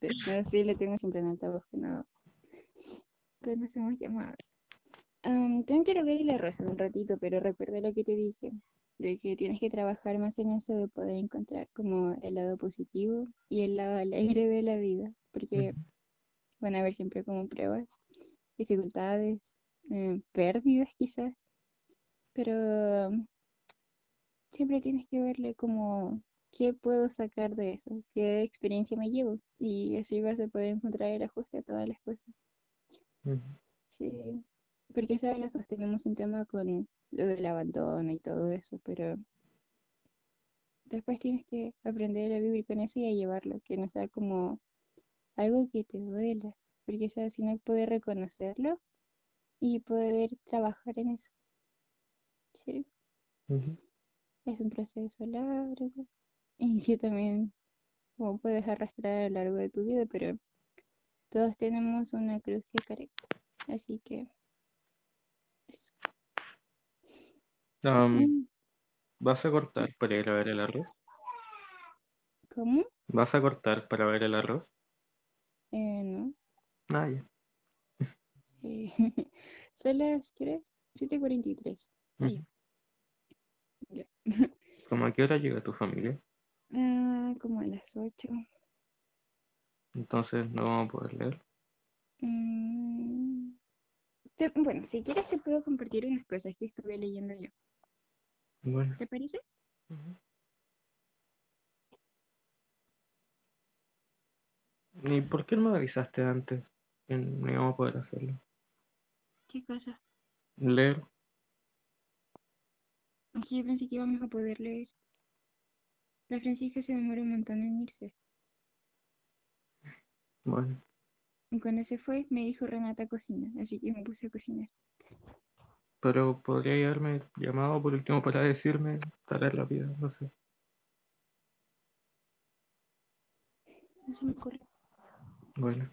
no sé, le tengo siempre en altavoz que no, que no hacemos llamadas. Am, tengo que ir a ver el arroz en un ratito, pero recuerda lo que te dije, de que tienes que trabajar más en eso de poder encontrar como el lado positivo y el lado alegre de la vida, porque van a haber siempre como pruebas, dificultades, eh, pérdidas quizás, pero siempre tienes que verle como qué puedo sacar de eso, qué experiencia me llevo, y así vas a poder encontrar el ajuste a todas las cosas. Sí, porque sabes, los dos tenemos un tema con lo del abandono y todo eso, pero después tienes que aprender a vivir con eso y a llevarlo, que no sea como algo que te duela, porque sabes, sino poder reconocerlo y poder trabajar en eso. Sí, es un proceso largo y que también como puedes arrastrar a lo largo de tu vida, pero todos tenemos una cruz que cargar, así que eso. ¿vas a cortar para ir a ver el arroz? ¿Cómo? ¿Vas a cortar para ver el arroz? Eh, no. Ah, ya. Eh, son las, ¿qué hora es? 7:43. Ujú. Sí, ya. ¿Cómo a qué hora llega tu familia? Ah, como a las 8. Entonces no vamos a poder leer. Mm, te- bueno, si quieres te puedo compartir unas cosas que estuve leyendo yo. Bueno. ¿Te parece? ¿Y por qué no me avisaste antes? Que no íbamos a poder hacerlo. ¿Qué cosa? Leer. Yo pensé que íbamos a poder leer. La Francisca se demoró un montón en irse. Bueno. Y cuando se fue, me dijo Renata cocina, así que me puse a cocinar. Pero podría haberme llamado por último para decirme tarea rápida, no sé. No se me ocurre. Bueno.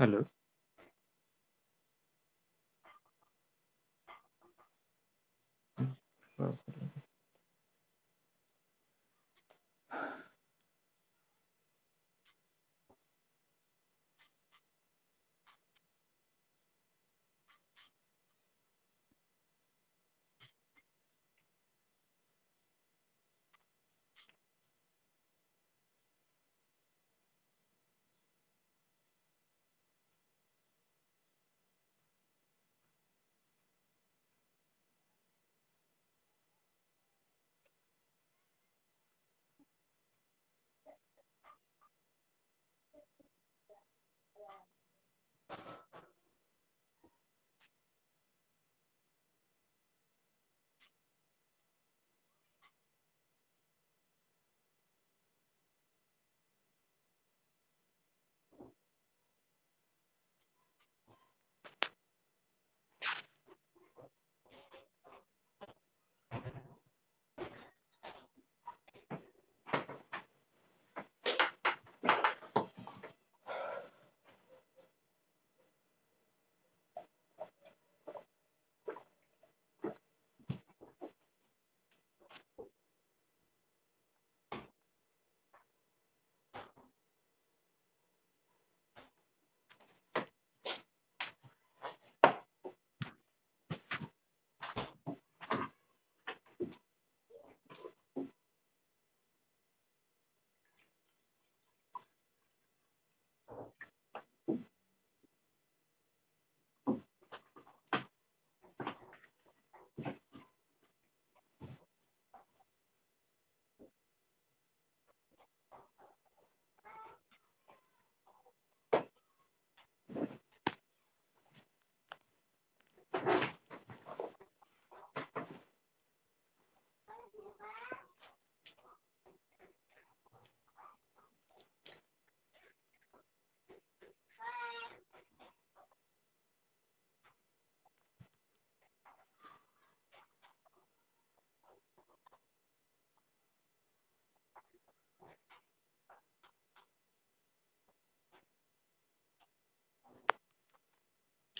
¿Aló?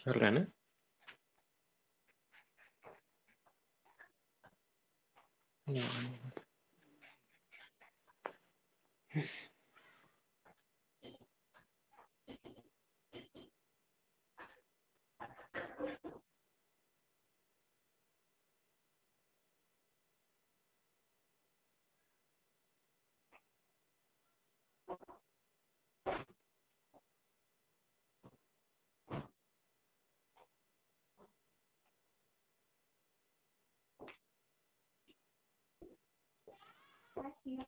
¿Rana? No. Mm,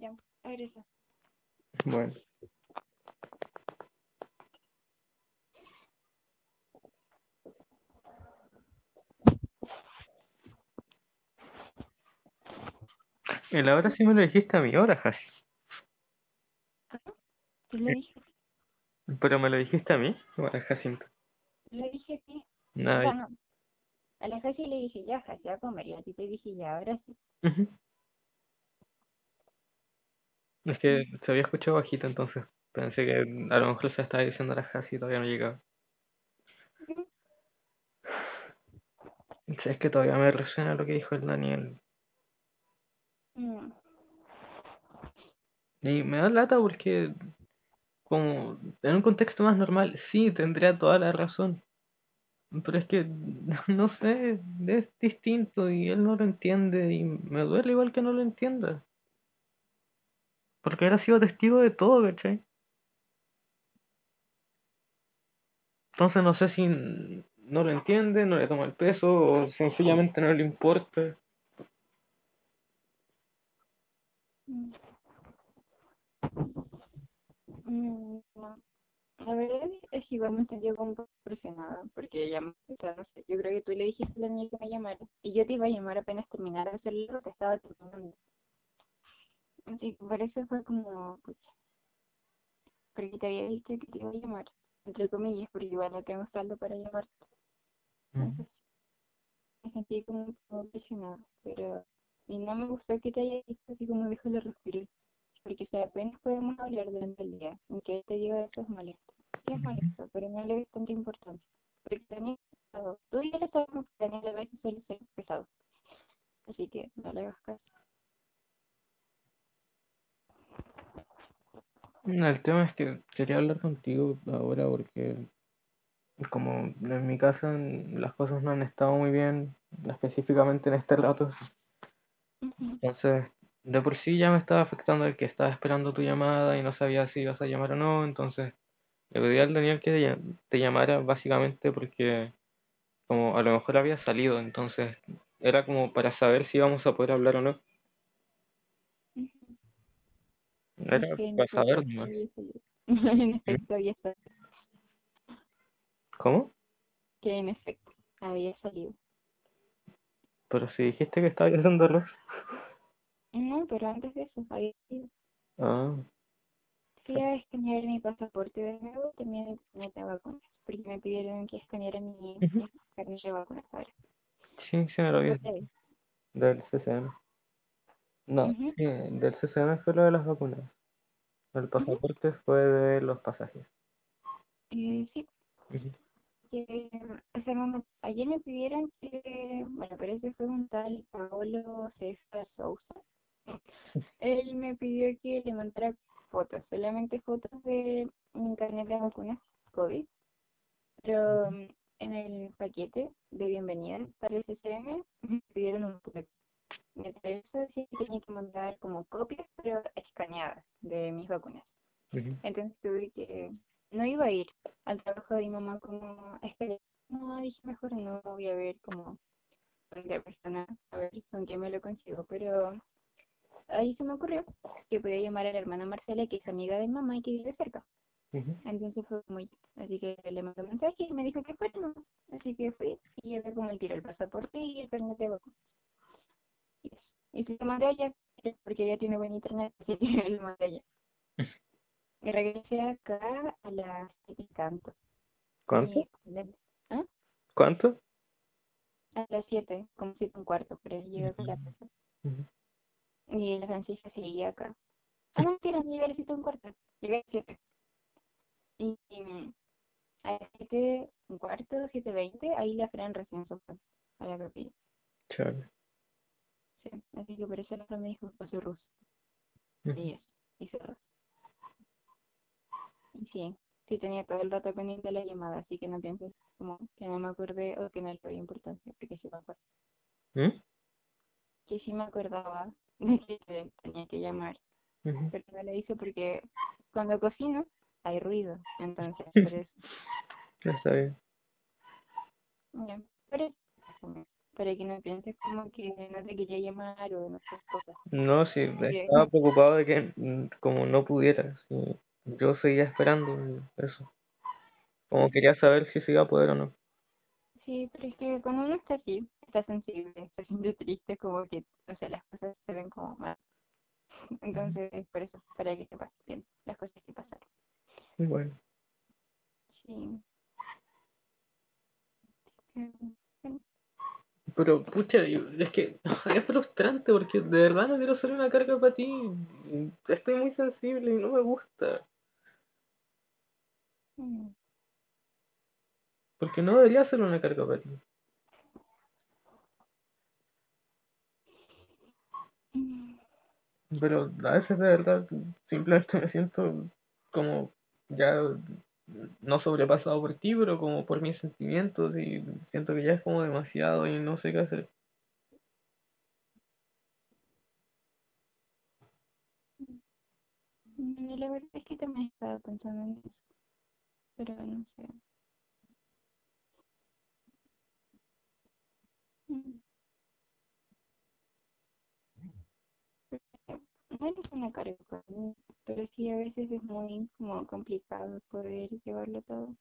ya, regresa. Bueno. El ahora sí me lo dijiste a mi hora, Hashi. Te lo dije, Pero me lo dijiste a mí, o a Jacinto. le dije que. O Nada. sea, no. A la Jasi le dije ya, Jasi, a comer. Y a ti te dije ya, ahora sí. Es que se había escuchado bajito, entonces pensé que a lo mejor se estaba diciendo a la Hasi y todavía no llegaba. Sí, Es que todavía me resuena lo que dijo el Daniel. Mm, Y me da lata porque, como en un contexto más normal, sí, tendría toda la razón. Pero es que, no sé, es distinto y él no lo entiende y me duele igual que no lo entienda. Porque él ha sido testigo de todo, ¿cachai? Entonces no sé si no lo entiende, no le toma el peso o sencillamente no le importa. Mm. Mm, no. La verdad es que igual me sentí como un poco presionada, porque ya, o sea, no sé, yo creo que tú le dijiste a la niña que me llamara, y yo te iba a llamar apenas terminara de hacer lo que estaba terminando. Así que por eso fue como, pucha, porque te había dicho que te iba a llamar, entre comillas, porque igual no tengo saldo para llamarte. Entonces, me sentí como un poco presionada, pero, y no me gustó que te haya dicho así como déjalo respirar, porque si apenas podemos hablar durante el día, aunque él te diga eso es molesto. Sí es molesto, pero no le ves tanta importancia. Porque Daniel es pesado. Tú y él sabemos que Daniel a veces suele ser pesado. Así que no le hagas caso. No, El tema es que quería hablar contigo ahora porque como en mi casa las cosas no han estado muy bien, específicamente en este rato, Ujú, entonces de por sí ya me estaba afectando el que estaba esperando tu llamada y no sabía si ibas a llamar o no, entonces le pedí al Daniel que te llam- te llamara básicamente porque como a lo mejor había salido, entonces era como para saber si íbamos a poder hablar o no, ujú. era Es que en para saber efecto nomás. había salido. En efecto había salido. ¿Cómo? Que en efecto había salido. Pero si dijiste que estaba haciendo arroz. No, pero antes de eso había salido. Ah, Fui a escanear mi pasaporte de nuevo, también carnet de vacunas, porque me pidieron que escaneara mi, Ujú. mi carnet de vacunas ahora. sí, sí me lo vez. Del CCM. No, Ujú, sí, del CCM fue lo de las vacunas. El pasaporte fue de los pasajes. Eh, sí, Ujú. que, o sea, no me- ayer me pidieron que, bueno, pero ese fue un tal Paolo César Sousa. Él me pidió que le mandara fotos, solamente fotos de mi carnet de vacunas COVID, pero mm, en el paquete de bienvenida para el CCM me pidieron un poquito. Mientras eso sí tenía que mandar como copias, pero escaneadas de mis vacunas. Entonces tuve que... No iba a ir al trabajo de mi mamá como... No, dije mejor no, voy a ver como... De persona, a ver con qué me lo consigo, pero que podía llamar a la hermana Marcela, que es amiga de mamá y que vive cerca. Entonces fue muy, así que le mandó un mensaje y me dijo que fuera, ¿no? así que fui y llevé con el tiro el pasaporte y el carnet de vacunas. Y se lo mandé allá, porque ella tiene buen internet, así que lo mandé. Y regresé acá a las siete y tanto. ¿Cuánto? De- ¿ah? ¿Cuánto? A las siete, como siete y un cuarto, pero llegué con la casa. Y la Francisca seguía acá. Ah, no, mentira, no llegué a las siete y un cuarto, llegué a las siete. Y, y a las siete un cuarto, siete veinte, ahí la Fran recién se fue a la capilla. Chale. Sí, así que por eso la Fran me dijo soy ruso. Ujú. Y eso, ruso. Y sí, sí tenía todo el rato pendiente la llamada, así que no pienses como que no me acordé o que no le doy importancia, porque sí me acuerdo. ¿Mm? Que sí me acordaba de que te- tenía que llamar, Ujú. pero no lo hice porque cuando cocino hay ruido, entonces por eso. Está bien. Ya, por eso, como, para que no pienses como que no te quería llamar o no sé, cosas. No, sí, Porque- estaba preocupado de que mm, como no pudiera, sí, yo seguía esperando eso. Como quería saber si se iba a poder o no. Sí, pero es que cuando uno está así, está sensible, se siente triste, como que, o sea, las cosas se ven como mal. Entonces, por eso, para que sepas bien las cosas que pasaron. Bueno, Sí. Pero pucha, es que es frustrante porque de verdad no quiero ser una carga para ti. Estoy muy sensible y no me gusta. mm, Porque no debería ser una carga para ti. Pero a veces de verdad simplemente me siento como ya no sobrepasado por ti, pero como por mis sentimientos y siento que ya es como demasiado y no sé qué hacer. mm, La verdad es que también estaba pensando en eso, pero no sé. Mm, porque No es una carga para mí, pero sí a veces es muy como complicado poder llevarlo todo.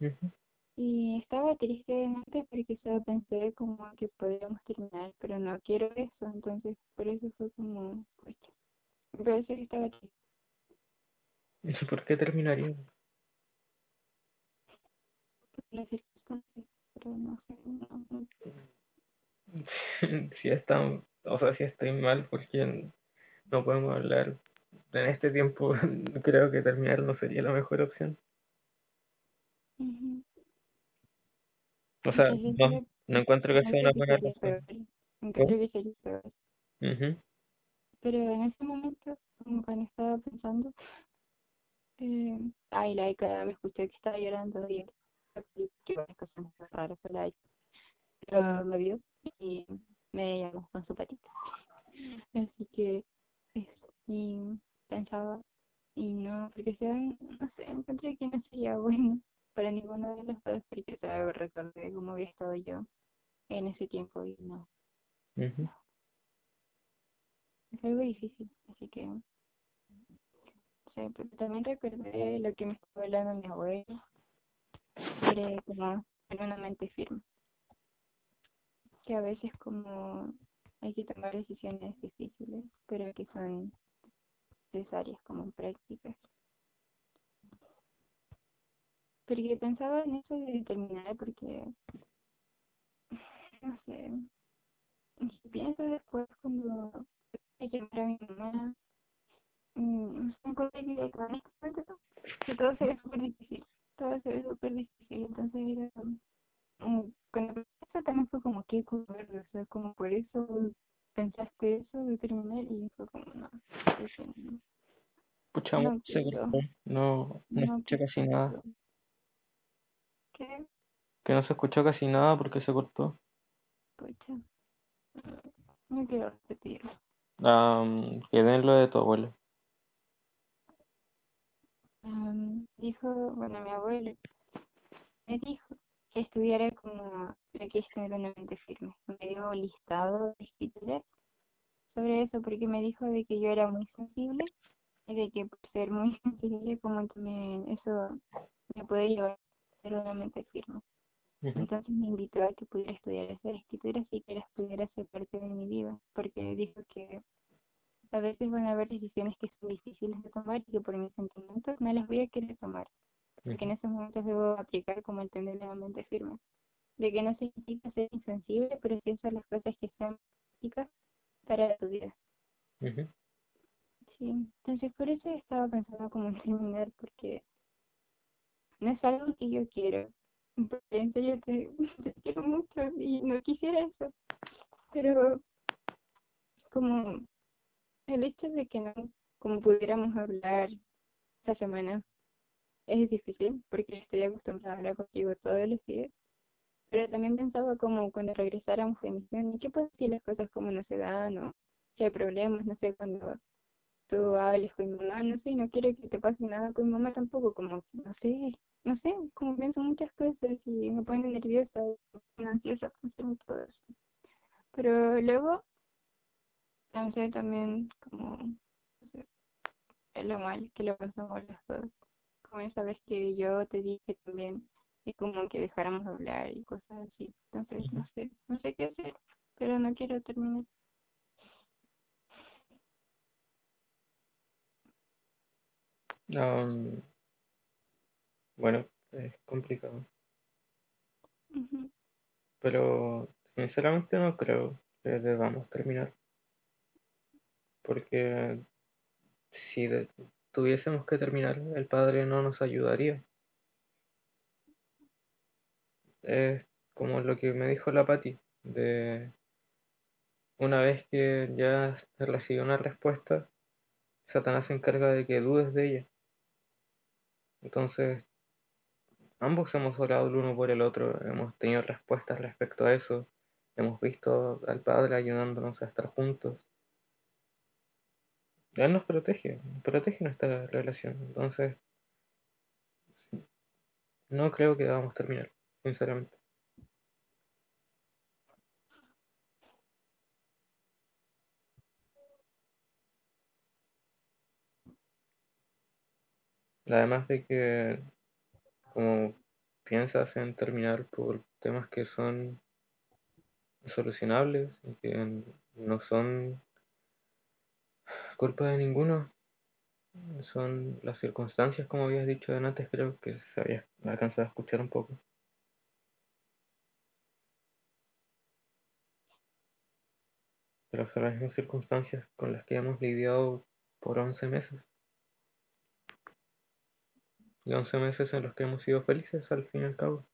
Ujú. Y estaba triste antes porque solo pensé como que podríamos terminar, pero no quiero eso, entonces por eso fue como. Por eso que estaba triste. ¿Y por qué terminaría? las circunstancias, pero no sé, no, no, Si están, o sea, si estoy mal, porque no podemos hablar en este tiempo, creo que terminar no sería la mejor opción. ujú. O sea, no, no encuentro que sea una que encuentro que peor. Ujú. Pero en ese momento, como cuando estaba pensando, eh, ay, la Ika me escuché que estaba llorando y que varias cosas muy raras con la Ika. Pero me vio y me llamó con su patita. Así que eso. Y pensaba, y no, porque sea, no sé, encontré que no sería bueno para ninguno de los dos, porque ¿sabes? recordé cómo había estado yo en ese tiempo y no, Es algo difícil, así que, no sé, pero también recordé lo que me estaba hablando mi abuelo sobre como tener una mente firme, que a veces como hay que tomar decisiones difíciles, pero que son necesarias como prácticas. Porque pensaba en eso de terminar porque, no sé, y pienso después cuando hay que llamar a mi mamá, mm, me acuerdo que con que todo se ve súper difícil, todo se ve súper difícil, entonces era, mm, cuando pensé también fue como que cobarde, o sea, como por eso pensaste eso de terminar y fue como, no, no, Pucha, no. No, escuché casi nada. ¿Qué? Que no se escuchó casi nada porque se cortó. Pucha, no quiero repetirlo. Um, quedé en lo de tu abuelo. Am, dijo, bueno, mi abuelo me dijo que estudiara como lo que es tener una mente firme. Me dio listado de escrituras sobre eso porque me dijo de que yo era muy sensible y de que por ser muy sensible como que me, eso me puede llevar a ser una mente firme. Entonces me invitó a que pudiera estudiar esa escritura y que las pudiera ser parte de mi vida, porque dijo que a veces van a haber decisiones que son difíciles de tomar y que por mis sentimientos no las voy a querer tomar, porque en esos momentos debo aplicar como el tener la mente firme, de que no significa ser insensible, pero sí hacer las cosas que sean prácticas para tu vida. Sí, entonces por eso estaba pensando como en terminar, porque no es algo que yo quiero, serio te, te quiero mucho y no quisiera eso, pero como el hecho de que no, como pudiéramos hablar esta semana es difícil, porque estoy acostumbrada a hablar contigo todos los días, pero también pensaba como cuando regresáramos de misión, ¿y qué pasa si las cosas como no se dan o si hay problemas, no sé, cuando tú hables con mi mamá, no sé, no quiero que te pase nada con mi mamá tampoco, como, no sé, no sé, como pienso muchas cosas y me pone nerviosa, ansiosa todo eso. Pero luego pensé también como, no sé, en lo mal que lo pasamos los dos, como esa vez que yo te dije también, y como que dejáramos de hablar y cosas así, entonces no sé, no sé qué hacer, pero no quiero terminar. Am, bueno, es complicado, Ujú, pero sinceramente no creo que debamos terminar, porque si de- tuviésemos que terminar, el padre no nos ayudaría. Es como lo que me dijo la Patti, de una vez que ya se recibió una respuesta, Satanás se encarga de que dudes de ella. Entonces, ambos hemos orado el uno por el otro, hemos tenido respuestas respecto a eso, hemos visto al Padre ayudándonos a estar juntos. Él nos protege, protege nuestra relación. Entonces, no creo que debamos terminar, sinceramente. Además de que, como piensas en terminar por temas que son solucionables y que no son culpa de ninguno, son las circunstancias, como habías dicho antes, creo que se había alcanzado a escuchar un poco. Pero son las mismas circunstancias con las que hemos lidiado por 11 meses. Y 11 meses en los que hemos sido felices al fin y al cabo.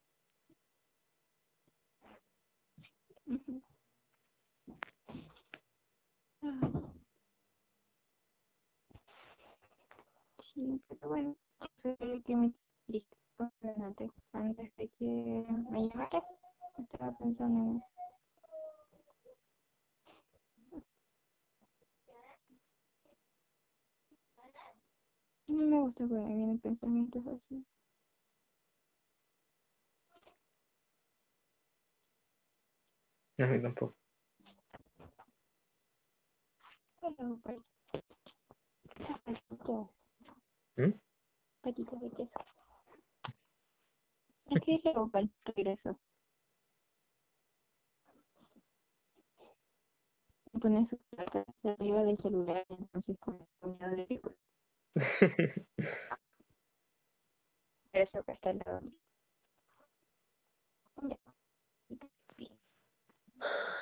Sí, pero bueno, eso es lo que me triste antes, antes de que me llamaras. Estaba pensando en eso. No me gusta cuando me vienen pensamientos así. A mí tampoco. Pero, patitas, ¿Mm? patitas de queso. Es que luego para el regreso. Pones su plata arriba del celular, entonces con miedo de que eso que está al lado.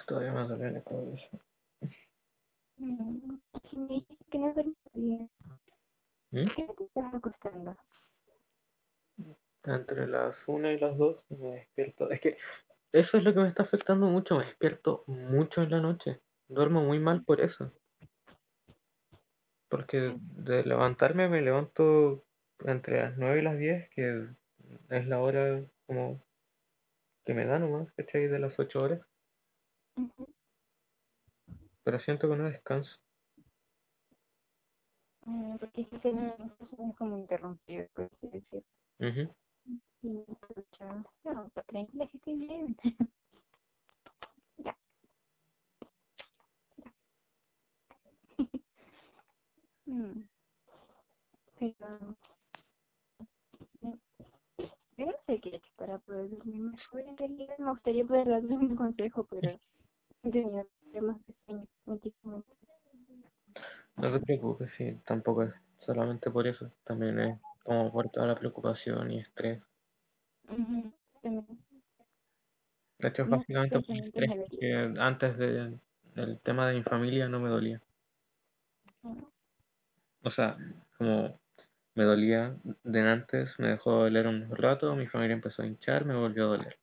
Todavía me duele la cabeza. Mm, Si me dices que no duermes bien, ¿Mm? ¿qué te estás acostando? Entre las 1 y las 2 me despierto. Es que eso es lo que me está afectando mucho. Me despierto mucho en la noche. Duermo muy mal por eso. Porque de levantarme me levanto entre las 9 y las 10, que es la hora como que me da nomás, ¿cachai? De las 8 horas. Pero siento que no descanso. Mm, Porque es que se me es como interrumpido, por así decirlo. Ujú. Y pucha, no, pues tranquila que estoy bien. Ya, Mm. Pero mm, yo no sé qué para poder dormir mejor. En realidad me gustaría poder darles un consejo, pero he tenido problemas de sueño últimamente. No te preocupes, sí, tampoco es solamente por eso, también es como por toda la preocupación y estrés. También. De hecho, básicamente por el estrés, porque antes de- del tema de mi familia no me dolía. Mm, O sea, como me dolía de antes, me dejó doler un rato, mi familia empezó a hinchar, me volvió a doler.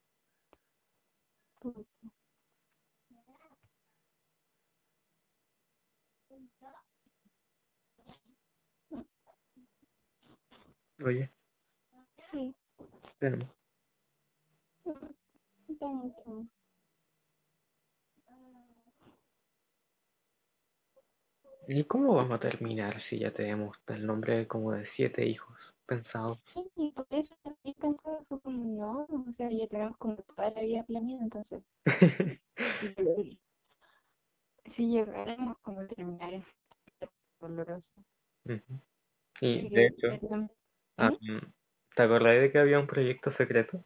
Oye, Sí, tenemos. mm, también. ¿Y cómo vamos a terminar si ya tenemos el nombre como de siete hijos pensados? Sí, y por eso también pensaba, fue como, no, o sea, ya tenemos como toda la vida planeada, entonces, si, lleg- si llegáramos como a terminar es doloroso. Ujú. Y Así de que, hecho, perdón. ah, ¿Mm? mm, ¿te acordás de que había un proyecto secreto?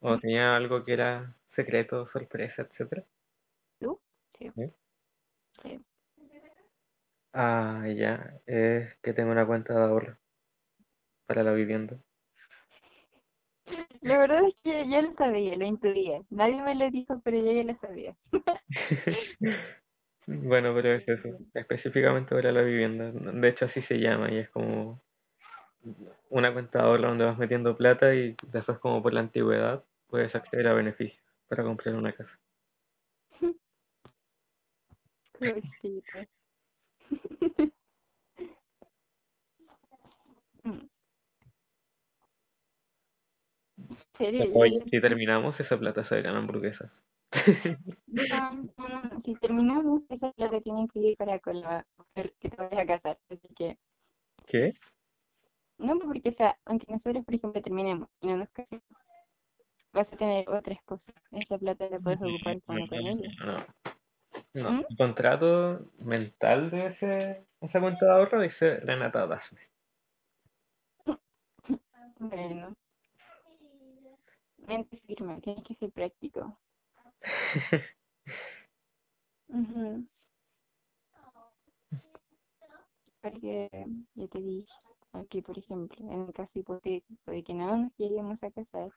¿O ¿Mm? tenía algo que era secreto, sorpresa, etcétera? ¿Tú? Sí, ¿Sí? sí. Ah, ya, es que tengo una cuenta de ahorro para la vivienda. La verdad es que ya lo sabía, lo intuía. Nadie me lo dijo, pero yo ya lo sabía. Bueno, pero es eso, específicamente para la vivienda. De hecho, así se llama y es como una cuenta de ahorro donde vas metiendo plata y después, como por la antigüedad, puedes acceder a beneficios para comprar una casa. ¿Ya si terminamos, esa plata se irán hamburguesas. No, no, no, si terminamos, esa plata tiene que ir para con la mujer que te vayas a casar. Así que, ¿Qué? no, porque, o sea, aunque nosotros, por ejemplo, terminemos y no nos casemos, vas a tener otra esposa. Esa plata la puedes ocupar como con ella. no, no. No, ¿Mm? el contrato mental de ese, esa cuenta de ahorro dice Renata Dasme. Bueno, mente firme, tienes que ser práctico. Porque ya te dije, aquí por ejemplo, en el caso hipotético de que no nos lleguemos a casar,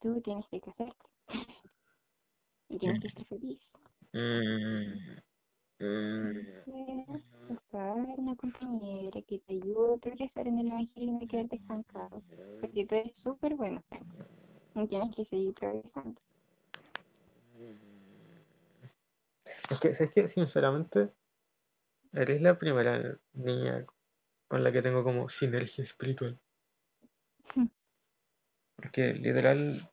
tú tienes que casarte y tienes que estar feliz. Mm, mm, buscar una compañera que te ayude a progresar en el evangelio y no quedarte estancado. Porque tú eres súper bueno y tienes que seguir progresando. Es que, es que sinceramente, eres la primera niña con la que tengo como sinergia espiritual. Porque literal,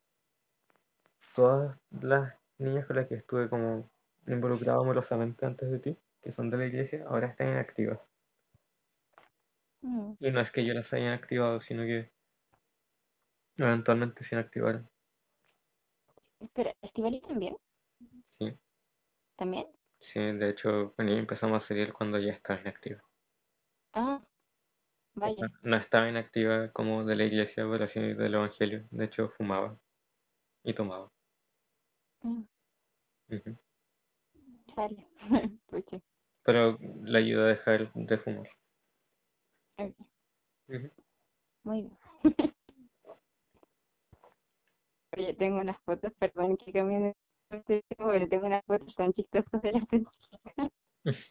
todas las niñas con las que estuve como involucrado amorosamente antes de ti, que son de la iglesia, ahora están inactivas. Mm. Y no es que yo las haya activado, sino que eventualmente se inactivaron. Espera, ¿Estivali también? Sí, ¿También? sí, de hecho, empezamos a salir cuando ya estaba inactiva. Ah, vaya. no estaba inactiva como de la iglesia, pero sí del evangelio. De hecho, fumaba y tomaba. Mm. Sale. Pucha. Pero la ayuda a dejar de fumar. Muy bien. Oye, tengo unas fotos, perdón que cambie de pero tengo unas fotos tan chistosas de la Fran.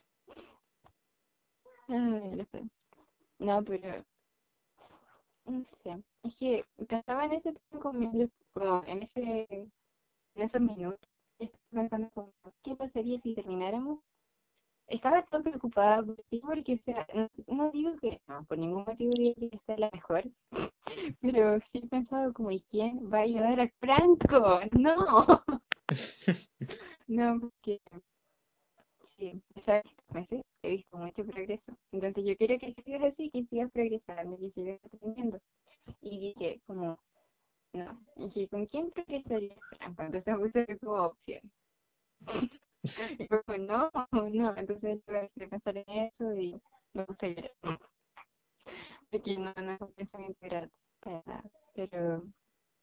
No, pero no sé. Es que pensaba en ese tiempo como en ese en esos minutos. Pensando como, ¿qué pasaría si termináramos? Estaba tan preocupada por ti porque, o sea, no, no digo que, no, por ningún motivo diría que esta es la mejor, pero sí he pensado como, ¿y quién va a ayudar a Franco? No, no, porque sí, ¿sabes? meses he visto mucho progreso. Entonces yo quiero que sigas así, que sigas progresando, que sigas aprendiendo. Y dije, como, no, y dije, ¿con quién progresaría Franco? Entonces puse como opción. Y yo como, no, no, entonces tuve que pensar en eso y a llorar. Porque no, no es un pensamiento grato para nada, pero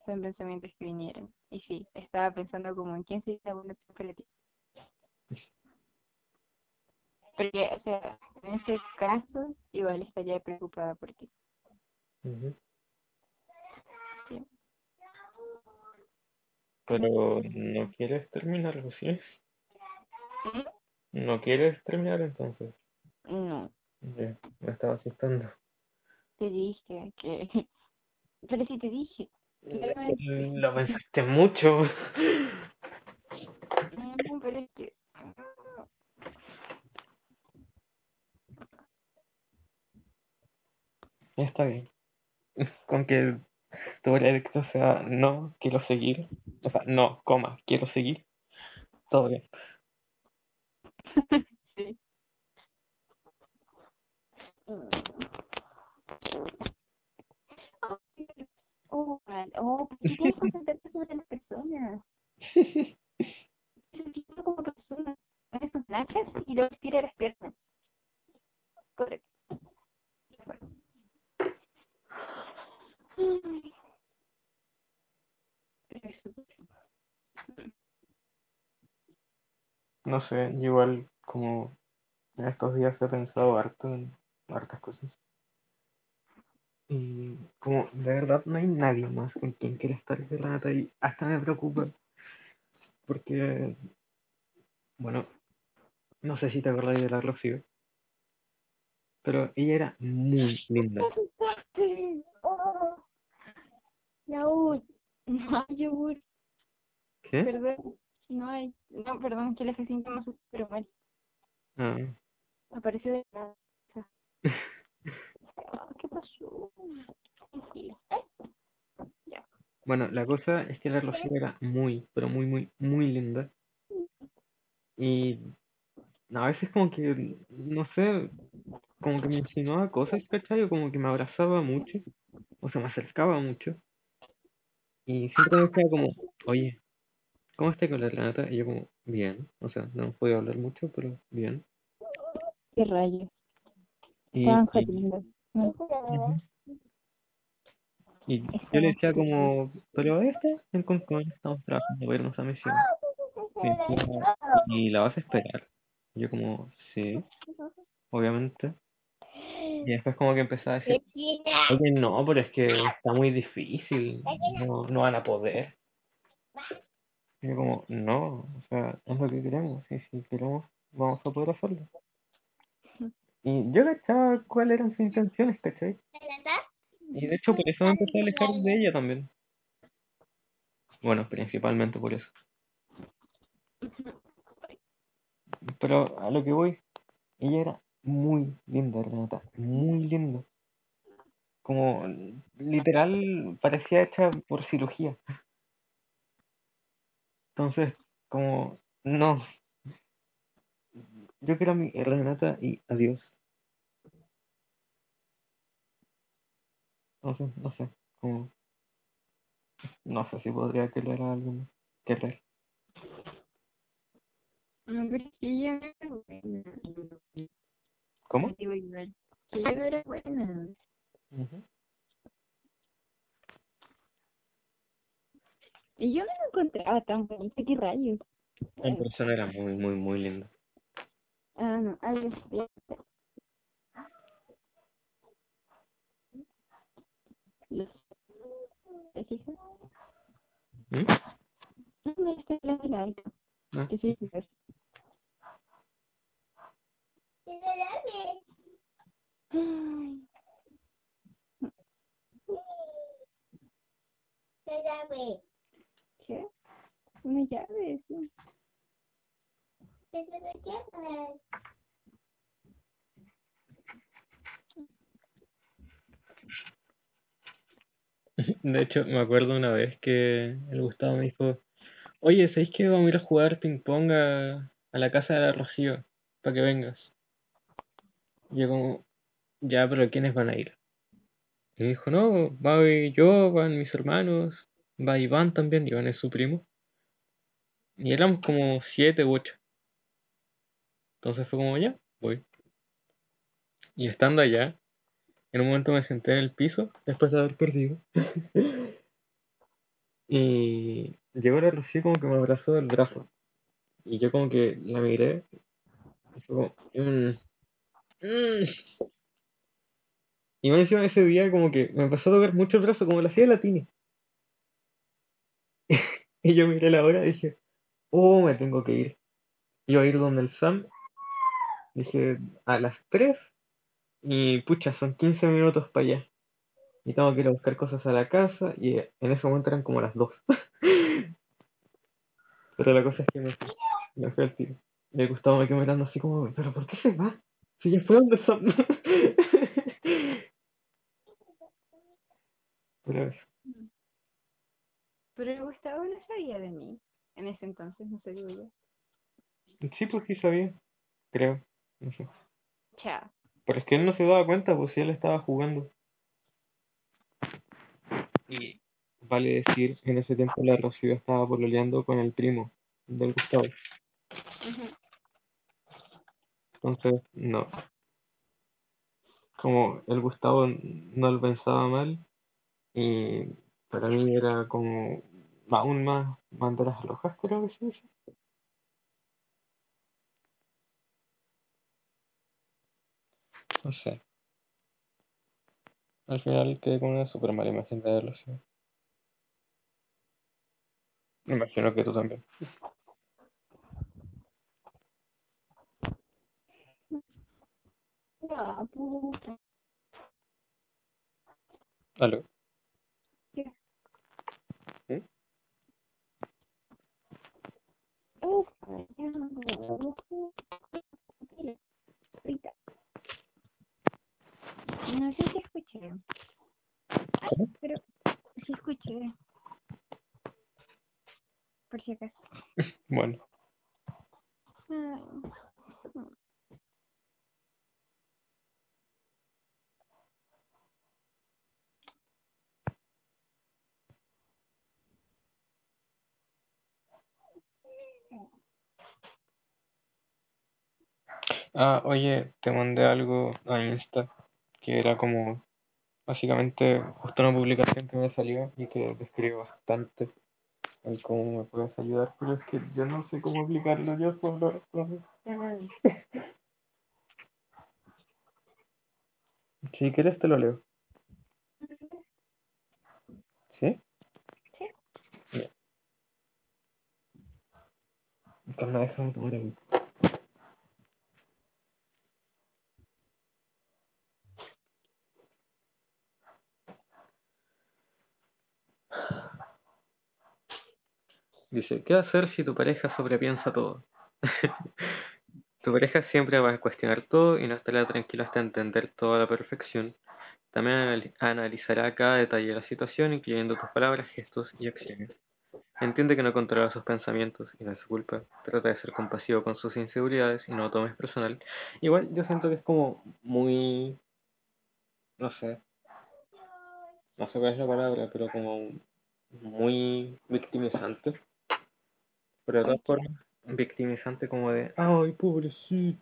son pensamientos que vinieron. Y sí, estaba pensando como en quién sería buena opción para ti. Porque, o sea, en ese caso, igual estaría preocupada por ti. Sí. Pero no quieres terminarlo, ¿sí? ¿Mm? No quieres terminar entonces. No, Ya, me estaba asustando. te dije que... Pero sí te dije. Claramente. Lo pensaste mucho. No, pero es que... Está bien. Con que tu veredicto sea no, quiero seguir. O sea, no, coma, quiero seguir. Todo bien. Sí. Oh, mal. Oh, ¿por qué tienes que concentrarte sobre las personas? Se siente como persona. Pones tus nachas y luego estira las piernas. Correcto. Ya fue. Ay. Pero eso. No sé, yo igual como en estos días he pensado harto en hartas cosas. Y como de verdad no hay nadie más con quien quiera estar de rata y hasta me preocupa. Porque, bueno, no sé si te acuerdas de la Rocío, pero ella era muy linda. ¡Me asustaste! ¡Oh! Yaúl. No hay yogur. ¿Qué? Perdón. No hay. No, perdón, que la Jacinta me asustó, pero mal. Ah, Apareció de la casa. Ah, ¿Qué pasó? Tranquila. Ya. Bueno, la cosa es que la Rocío era muy, pero muy, muy, muy linda. Y a veces como que, no sé, como que me insinuaba cosas, ¿cachai? O como que me abrazaba mucho, o se me acercaba mucho. Y siempre me decía como, oye, ¿cómo estás con la Renata? Y yo como, bien, o sea, no puedo hablar mucho, pero bien. ¿Qué rayos? Y, yo le decía como, pero este, en Concon, estamos trabajando para irnos a misión. Y, decía, "¿Y la vas a esperar? Y yo como, sí, obviamente. Y después como que empezaba a decir, oye, no, pero es que está muy difícil, no, no van a poder. Y yo como, no, o sea, es lo que queremos, y si queremos, vamos a poder hacerlo. Y yo cachaba cuáles eran sus intenciones, ¿cachai? Y de hecho por eso me empecé a alejar de ella también. Bueno, principalmente por eso. Pero a lo que voy, ella era muy linda, Renata, muy linda. Como literal parecía hecha por cirugía. Entonces, como, no, yo quiero a mi Renata y adiós. No sé, no sé, como, no sé si podría querer a alguien. Querer. No, pero es era buena. ¿Cómo? Que no era buena. Y yo no la encontraba tan bonita, qué rayos. En persona era muy, muy, muy linda. Ah, no, a ver, ya. Los... ¿Te fijas? ¿Mm? No, hablando de la alta. Ah. Que sí, fijas. ¿Qué? Una llave. De hecho, me acuerdo una vez que el Gustavo me dijo, oye, ¿sabéis que vamos a ir a jugar ping pong a, a la casa de la Rocío? Para que vengas. Y yo como, ya, pero ¿quiénes van a ir? Y dijo, no, va yo, van mis hermanos, va Iván también, Iván es su primo. Y éramos como siete u ocho. Entonces fue como, ya, voy. Y estando allá, en un momento me senté en el piso después de haber perdido. y llegó la Rocío como que me abrazó del brazo. Y yo como que la miré. Y fue como, "Mm, mm". Y más encima ese día como que me empezó a tocar mucho el brazo, como la hacía la Tini. y yo miré la hora y dije, oh, me tengo que ir. Iba a ir donde el Sam. Dije, a las 3. Y pucha, son 15 minutos para allá. Y tengo que ir a buscar cosas a la casa. Y en ese momento eran como las 2. Pero la cosa es que me fui. Me fui al tiro. Y el Gustavo me quedó mirando así como, ¿pero por qué se va? Si ya fue donde el Sam. Pero Gustavo no sabía de mí. En ese entonces, no sé yo. Sí, pues sí sabía. Creo. No sé. Chao. Pero es que él no se daba cuenta, pues si él estaba jugando. Y vale decir, en ese tiempo la Rocío estaba pololeando con el primo del Gustavo. Entonces, no. Como el Gustavo no lo pensaba mal. Y para mí era como aún más banderas rojas, creo que se dice. No sé. Al final quedé con una super mala imagen de así. Me imagino que tú también. No, puta. ¿Aló? Ya no. Sé si escuché. Pero sí escuché. Por si acaso. Bueno, Ay. Ah, oye, te mandé algo a Insta que era como básicamente justo una publicación que me salió y que describe bastante el cómo me puedes ayudar, pero es que yo no sé cómo aplicarlo yo solo. entonces- Si quieres te lo leo. ¿Sí? Sí. Ya. Calma, déjame tomar agua. ¿Qué hacer si tu pareja sobrepiensa todo? tu pareja siempre va a cuestionar todo y no estará tranquila hasta entender toda la perfección. También anali- analizará cada detalle de la situación, incluyendo tus palabras, gestos y acciones. Entiende que no controla sus pensamientos y no es culpa. Trata de ser compasivo con sus inseguridades y no lo tomes personal. Igual yo siento que es como muy... no sé. No sé cuál es la palabra, pero como muy victimizante. Pero de todas formas, victimizante como de, ay, pobrecito.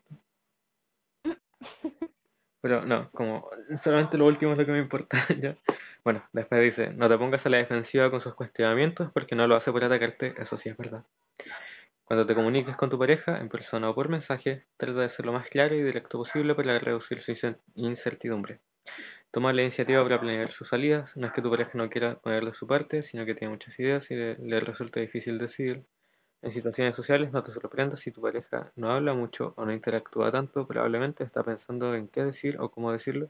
Pero no, como solamente lo último es lo que me importa. ¿ya? Bueno, después dice, no te pongas a la defensiva con sus cuestionamientos porque no lo hace por atacarte, eso sí es verdad. Cuando te comuniques con tu pareja, en persona o por mensaje, trata de ser lo más claro y directo posible para reducir su incertidumbre. Toma la iniciativa para planear sus salidas, no es que tu pareja no quiera poner de su parte, sino que tiene muchas ideas y le resulta difícil decidir. En situaciones sociales no te sorprendas si tu pareja no habla mucho o no interactúa tanto, probablemente está pensando en qué decir o cómo decirlo.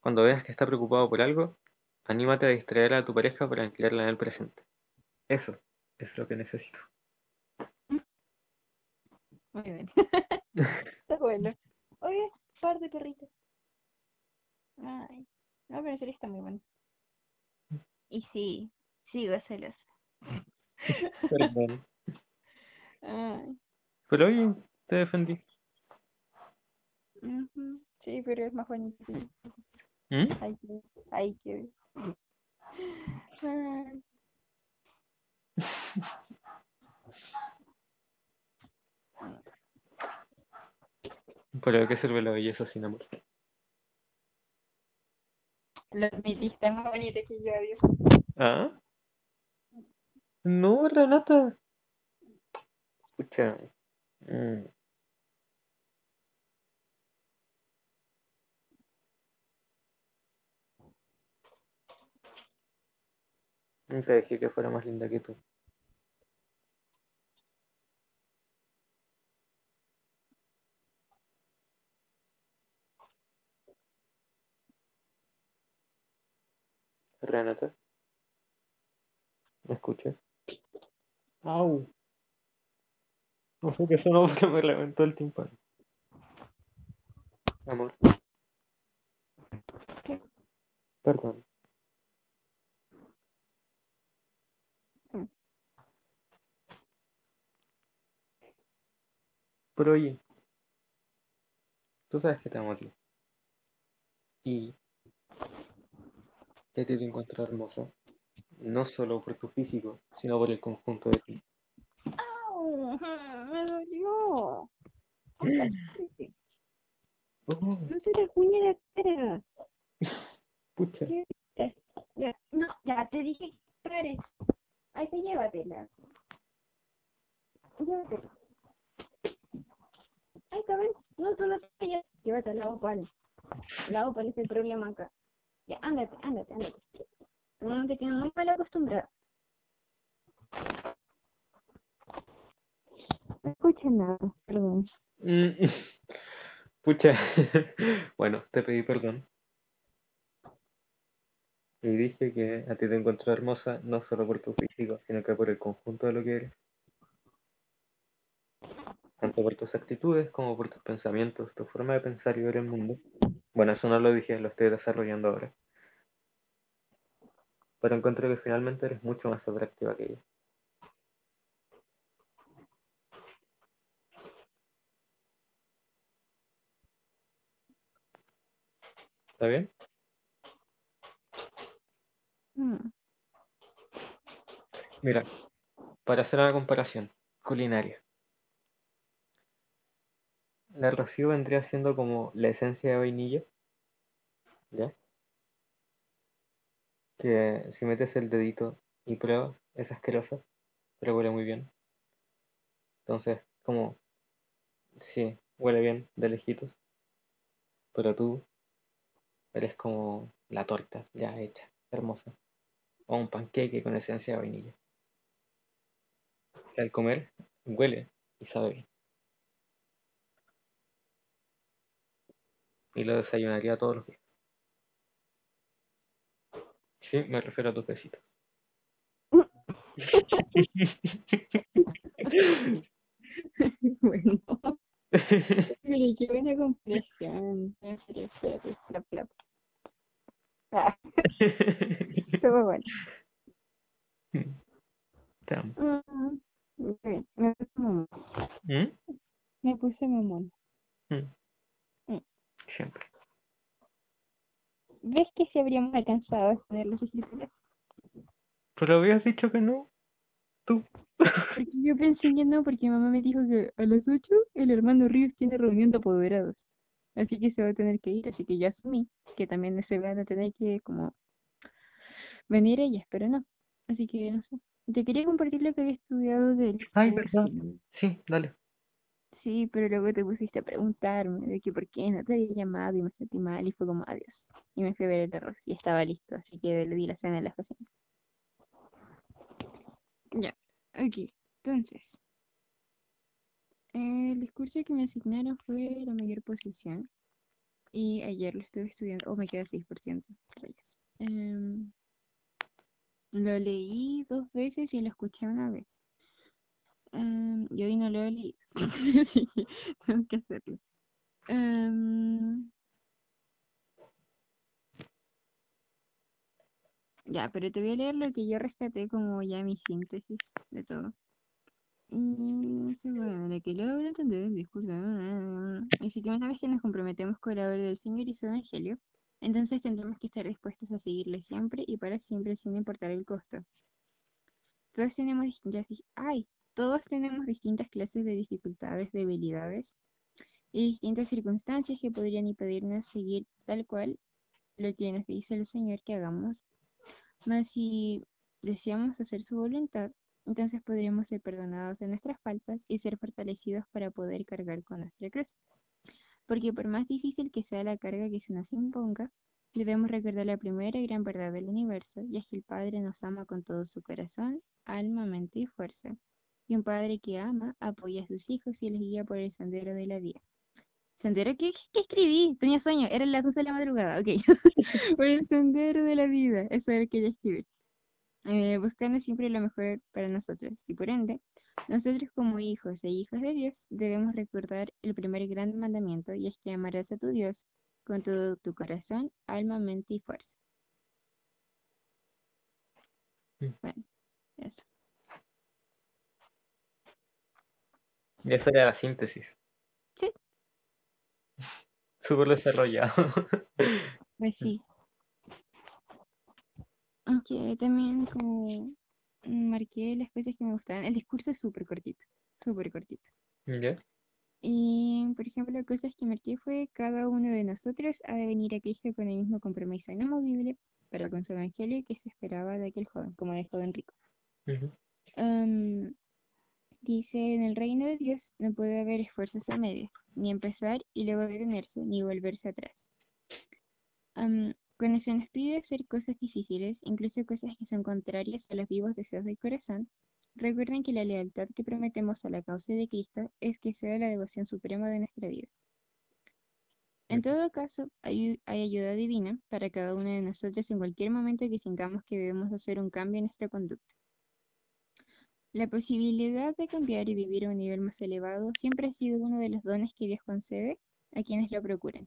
Cuando veas que está preocupado por algo, anímate a distraer a tu pareja para anclarla en el presente. Eso es lo que necesito. Muy bien. Está bueno. Oye, par de perritos. Ay. No, pero en serio está muy bueno. Y sí, sigo celosa. Perdón. Pero hoy te defendí. ujú. Sí, pero es más bonito. ¿Mm? Hay que, hay que. Ay. ¿Para qué sirve la belleza sin amor? Lo admitiste más bonito que yo, adiós. ¿Ah? No, Renata. Escucha. mm, Nunca dejé que fuera más linda que tú. Renata. ¿Me escuchas? ¡Au! No sé qué sonó porque me reventó el tímpano. Amor. ¿Qué? Perdón. Pero oye, tú sabes que te amo a ti. Y que te encuentro hermosa. No solo por tu físico, sino por el conjunto de ti. Me dolió. Oh, No se cuñe la cara. pucha. Ya, no, ya te dije, pares. Ahí te llévatela. Llévatela. Ay, cabrón, no, no te. Llévatela, la opal. La opal es el problema acá. Ya, ándate, ándate, ándate. No te quedas muy mal acostumbrada. Escuché nada, perdón. Mm, Pucha. Bueno, te pedí perdón. Y dije que a ti te encontré hermosa no solo por tu físico, sino que por el conjunto de lo que eres. Tanto por tus actitudes como por tus pensamientos, tu forma de pensar y ver el mundo. Bueno, eso no lo dije, lo estoy desarrollando ahora. Pero encuentro que finalmente eres mucho más atractiva que ella. ¿Está bien? Mm, Mira, para hacer una comparación culinaria. La rocío vendría siendo como la esencia de vainilla. ¿Ya? Que si metes el dedito y pruebas, es asquerosa, pero huele muy bien. Entonces, como, sí, huele bien de lejitos. Pero tú eres como la torta ya hecha, hermosa. O un panqueque con esencia de vainilla. Que al comer, huele y sabe bien. Y lo desayunaría todos los días. Sí, me refiero a tus besitos. bueno. Mire, qué buena comparación. En serio, espérate, la plata. Ah, estuvo bueno. Mm, bien, me puse mamón. ¿Mm? Me puse mamón. Siempre. ¿Ves que si habríamos alcanzado a tener las escrituras? Pero habías dicho que no. Tú. Porque yo pensé que no, porque mamá me dijo que a las 8 el hermano Ríos tiene reunión de apoderados. Así que se va a tener que ir, así que yo asumí que también se van a tener que como venir ellas, pero no. Así que no sé. Te quería compartir lo que había estudiado del Ay, verdad. Sí, dale. Sí, pero luego te pusiste a preguntarme de que por qué no te había llamado y me sentí mal y fue como adiós. Y me fui a ver el arroz y estaba listo, así que le di la cena en la cocina. Ya, ok. Entonces, el discurso que me asignaron fue la mayor posición y ayer lo estuve estudiando, o me queda 6%. rayos. Em, lo leí dos veces y lo escuché una vez. Em, y hoy no lo he leído, tengo que hacerlo. Em, ya, pero te voy a leer lo que yo rescaté como ya mi síntesis de todo. Y sí, bueno, de que logra entender el. Así que una vez que nos comprometemos con la obra del Señor y su Evangelio, entonces tendremos que estar dispuestos a seguirle siempre y para siempre sin importar el costo. Todos tenemos distintas, ay, todos tenemos distintas clases de dificultades, debilidades y distintas circunstancias que podrían impedirnos seguir tal cual lo que nos dice el Señor que hagamos. Mas si deseamos hacer su voluntad, entonces podríamos ser perdonados de nuestras faltas y ser fortalecidos para poder cargar con nuestra cruz. Porque por más difícil que sea la carga que se nos imponga, debemos recordar la primera y gran verdad del universo, y es que el Padre nos ama con todo su corazón, alma, mente y fuerza. Y un Padre que ama apoya a sus hijos y les guía por el sendero de la vida. ¿Sendero? ¿Qué, qué escribí? Tenía sueño, eran las 12 de la madrugada, ok. por el sendero de la vida, eso era lo que quería escribir. Eh, buscando siempre lo mejor para nosotros, y por ende, nosotros como hijos e hijas de Dios debemos recordar el primer gran mandamiento, y es que amarás a tu Dios con todo tu corazón, alma, mente y fuerza. Bueno, eso. Y esa era la síntesis. Sí. Súper desarrollado. Pues sí. Aunque también como marqué las cosas que me gustaban. El discurso es súper cortito, súper cortito. ¿Ya? Y, por ejemplo, cosas que marqué fue cada uno de nosotros ha de venir a Cristo con el mismo compromiso inamovible para con su evangelio que se esperaba de aquel joven, como del joven rico. Am, dice, en el reino de Dios no puede haber esfuerzos a medias, ni empezar y luego detenerse, ni volverse atrás. Am, cuando se nos pide hacer cosas difíciles, incluso cosas que son contrarias a los vivos deseos del corazón, recuerden que la lealtad que prometemos a la causa de Cristo es que sea la devoción suprema de nuestra vida. En todo caso, hay, hay ayuda divina para cada uno de nosotros en cualquier momento que sintamos que debemos hacer un cambio en nuestra conducta. La posibilidad de cambiar y vivir a un nivel más elevado siempre ha sido uno de los dones que Dios concede a quienes lo procuran.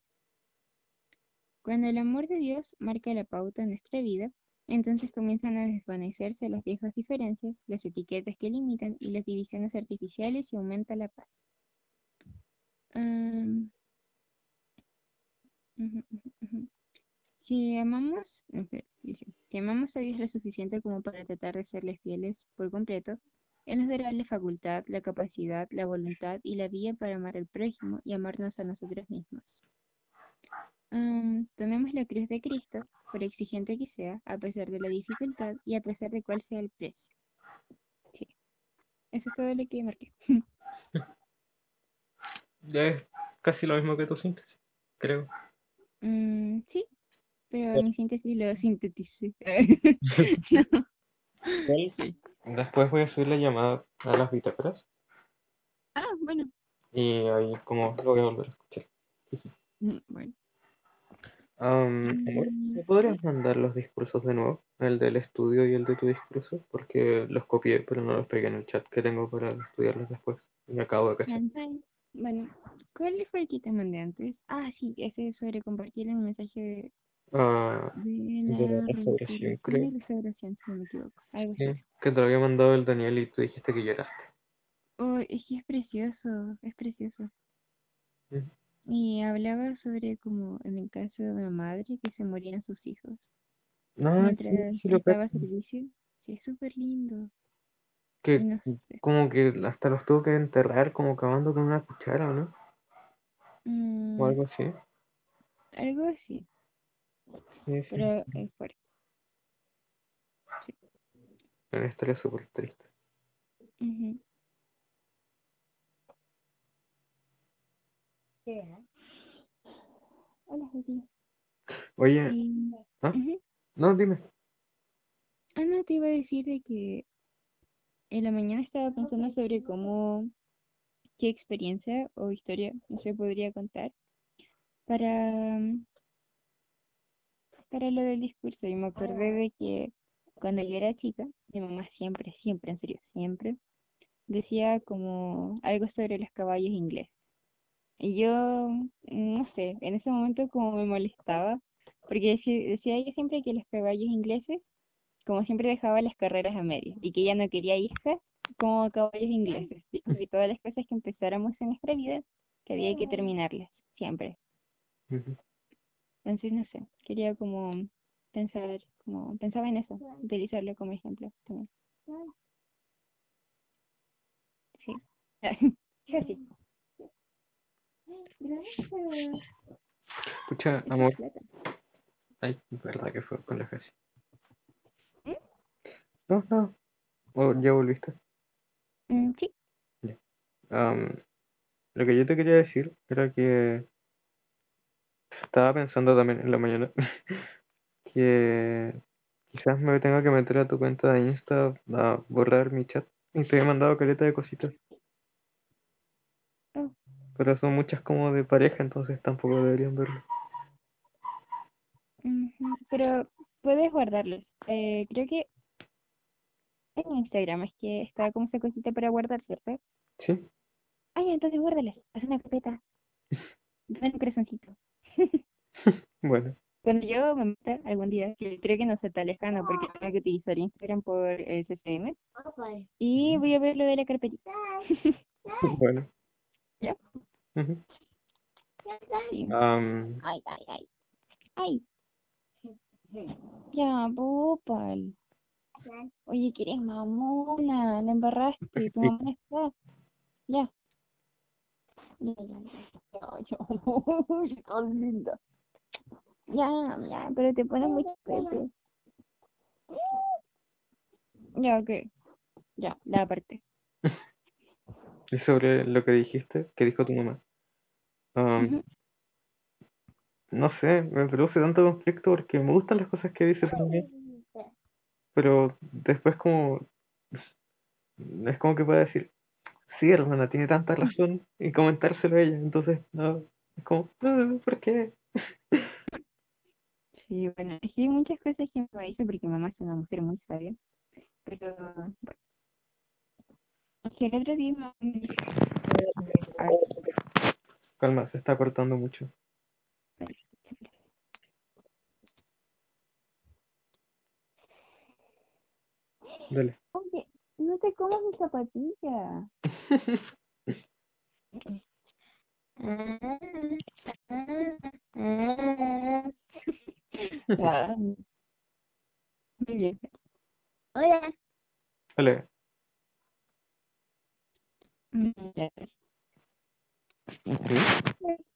Cuando el amor de Dios marca la pauta en nuestra vida, entonces comienzan a desvanecerse las viejas diferencias, las etiquetas que limitan y las divisiones artificiales y aumenta la paz. Si amamos, si amamos a Dios lo suficiente como para tratar de serles fieles por completo, Él nos dará la facultad, la capacidad, la voluntad y la vía para amar al prójimo y amarnos a nosotros mismos. Am, tomemos la cruz de Cristo, por exigente que sea, a pesar de la dificultad y a pesar de cuál sea el precio. Sí, eso es todo lo que marqué. Ya es casi lo mismo que tu síntesis, creo. Mm, sí, pero mi síntesis lo sinteticé. Sí. Después voy a subir la llamada a las bitácoras Ah, bueno. y ahí como lo voy a volver a escuchar. Mm, Bueno. Am, amor, Mm, ¿me podrías mandar los discursos de nuevo? El del estudio y el de tu discurso, porque los copié, pero no los pegué en el chat que tengo para estudiarlos después. Y acabo de cachar. Chantal. Bueno, ¿cuál fue el que te mandé antes? Ah, sí, ese es sobre compartir el mensaje de, Ah, de de la la restauración, recuperación creo. y restauración, si no me equivoco. Algo Sí, así. que te lo había mandado el Daniel y tú dijiste que lloraste. Oh, es que es precioso, es precioso. Ujú. Y hablaba sobre como en el caso de una madre que se morían sus hijos No, sí, mientras sí lo prestaba cacho. servicio. Sí, es súper lindo. Que No sé. como que hasta los tuvo que enterrar como cavando con una cuchara, ¿o ¿no? O Mm, algo así. algo así, Sí, sí. pero es fuerte. Sí. Una historia súper triste. Hola, José. Oye, Y- ¿ah? No, dime. No, te iba a decir de que en la mañana estaba pensando sobre cómo, qué experiencia o historia, no sé, podría contar para, para lo del discurso. Y me acordé de que cuando yo era chica, mi mamá siempre, siempre, en serio, siempre decía como algo sobre los caballos ingleses. Y yo, no sé, en ese momento como me molestaba, porque decía ella siempre que los caballos ingleses, como siempre dejaba las carreras a medio, y que ella no quería hijas como caballos ingleses. Que todas las cosas que empezáramos en nuestra vida, que había que terminarlas, siempre. Entonces, no sé, quería como pensar, como pensaba en eso, utilizarlo como ejemplo también. Sí. Es así. Gracias. Escucha, amor. Ay, verdad que fue con la Jessie. ¿Eh? No, no. Oh, ya volviste. Mm, sí. Am, lo que yo te quería decir era que estaba pensando también en la mañana que quizás me tenga que meter a tu cuenta de Insta a borrar mi chat. Y te he mandado caleta de cositas. Pero son muchas como de pareja, entonces tampoco deberían verlo. Pero puedes guardarlos. Eh, creo que en Instagram es que está como esa cosita para guardar, ¿cierto? ¿Sí? Ay, entonces guárdalas. Haz una carpeta. Dame un corazoncito. Bueno, Cuando yo me meta algún día, que creo que no sea tan lejano porque tengo que utilizar Instagram por el CCM, y voy a ver lo de la carpetita. bueno. Ya. Ay, ay, ay. Ay. Ya, Bopal. Oye, que eres mamona, la embarraste, tu mamá está. Ya. Ya, ya, ya. Ya, ya. tan linda. Ya, ya, pero te pones muy pepe. Ya, ok. Ya, la parte. y sobre lo que dijiste, que dijo tu mamá. Ujú. no sé, me produce tanto conflicto porque me gustan las cosas que dice también, pero después como es como que puede decir, sí, hermana, tiene tanta razón y comentárselo a ella, entonces no, es como, "Ah, ¿por qué? Sí, bueno, es que hay muchas cosas que me dice porque mamá es una mujer muy sabia. Pero, bueno. Es que el otro día me Calma, se está cortando mucho. Dale. Oye, no te comas mi zapatilla. Ah, bien. Hola. Dale. Mm, ya. ¿Sí?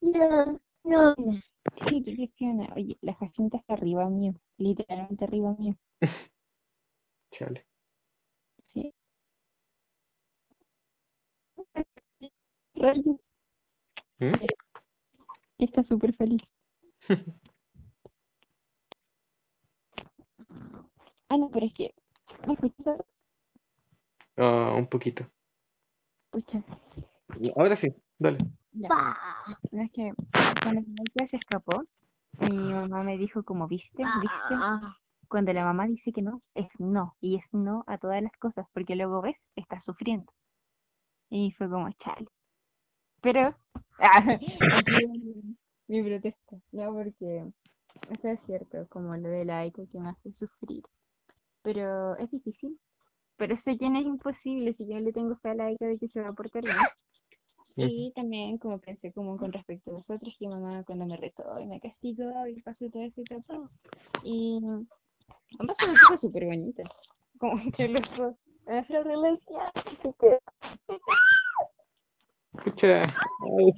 No, no. Sí, ¿qué qué Oye, la Jacinta está arriba mío, literalmente arriba mío. Chale. Sí. ¿Mm? está súper feliz. Ah, no, pero es que, ¿me escuchas? Ah, un poquito. Pucha, Ahora sí, dale. No, es que cuando se escapó, mi mamá me dijo como, ¿viste? ¿Viste? Cuando la mamá dice que no, es no. Y es no a todas las cosas, porque luego ves, está sufriendo. Y fue como, chale. Pero, ah, mi, mi protesta, no, porque eso es cierto, como lo de la Aiko que me hace sufrir. Pero es difícil. Pero sé que no es imposible si yo le tengo fe a la Aiko de que se va a portar bien. Y también como pensé como con respecto a vosotros, que mamá cuando me retó y me castigó y pasó todo ese etapa. Y han pasado cosas súper bonitas. Como que los dos, nuestra relación. así que- Escucha. Ay,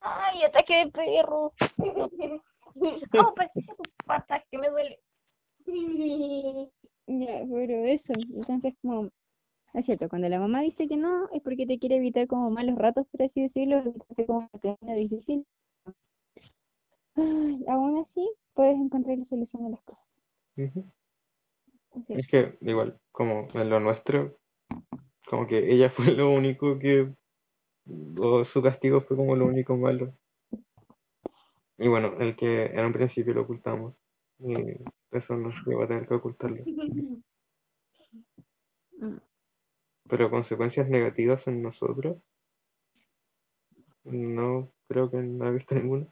¡Ay, ataque de perro! ¡Oh, parece pata que me duele! Ya, pero eso, entonces como, es cierto, cuando la mamá dice que no, es porque te quiere evitar como malos ratos, por así decirlo, evitarte como que sea difícil. Ay, aún así, puedes encontrar la solución a las cosas. Es que igual, como en lo nuestro, como que ella fue lo único que, o su castigo fue como lo único malo. Y bueno, el que en un principio lo ocultamos. Y eso nos lleva a tener que ocultarlo. Mm. Pero consecuencias negativas en nosotros, no creo que no he visto ninguna.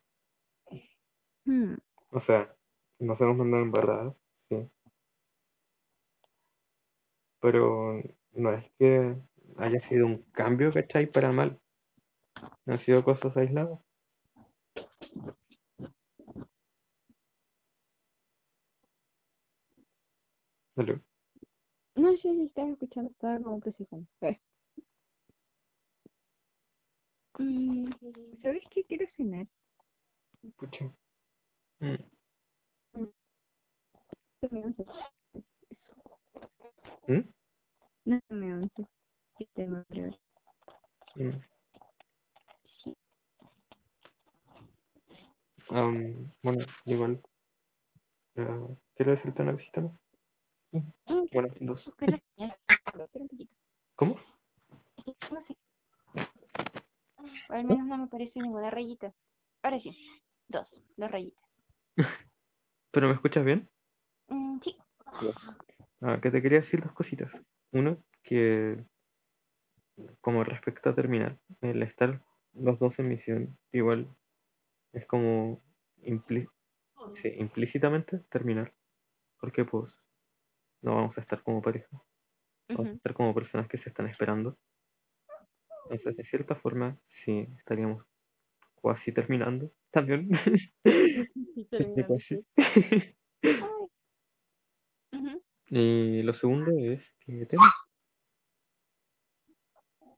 Hmm. O sea, nos hemos mandado embarradas, sí. Pero no es que haya sido un cambio, ¿cachai? Para mal. Han sido cosas aisladas. Aló. No sé si estás escuchando, estaba como procesando. Eh. Mm, ¿Sabes qué quiero cenar? Pucha. Mm. ¿Mm? No dame once. Que tengo hoy. mm. Sí. Am, bueno, igual. eh, quiero decirte una cosita más. Bueno, dos. ¿Cómo? No sé. O al menos no me parece ninguna rayita. Ahora sí. Dos. Dos rayitas. ¿Pero me escuchas bien? Mm, sí. Ah, que te quería decir dos cositas. Uno, que como respecto a terminar, el estar los dos en misión, igual es como implí- sí, implícitamente terminar. Porque pues no vamos a estar como pareja, vamos a estar como personas que se están esperando. Entonces, de cierta forma, sí, estaríamos casi terminando también. Terminando, sí. Ujú. Y lo segundo es que te amo.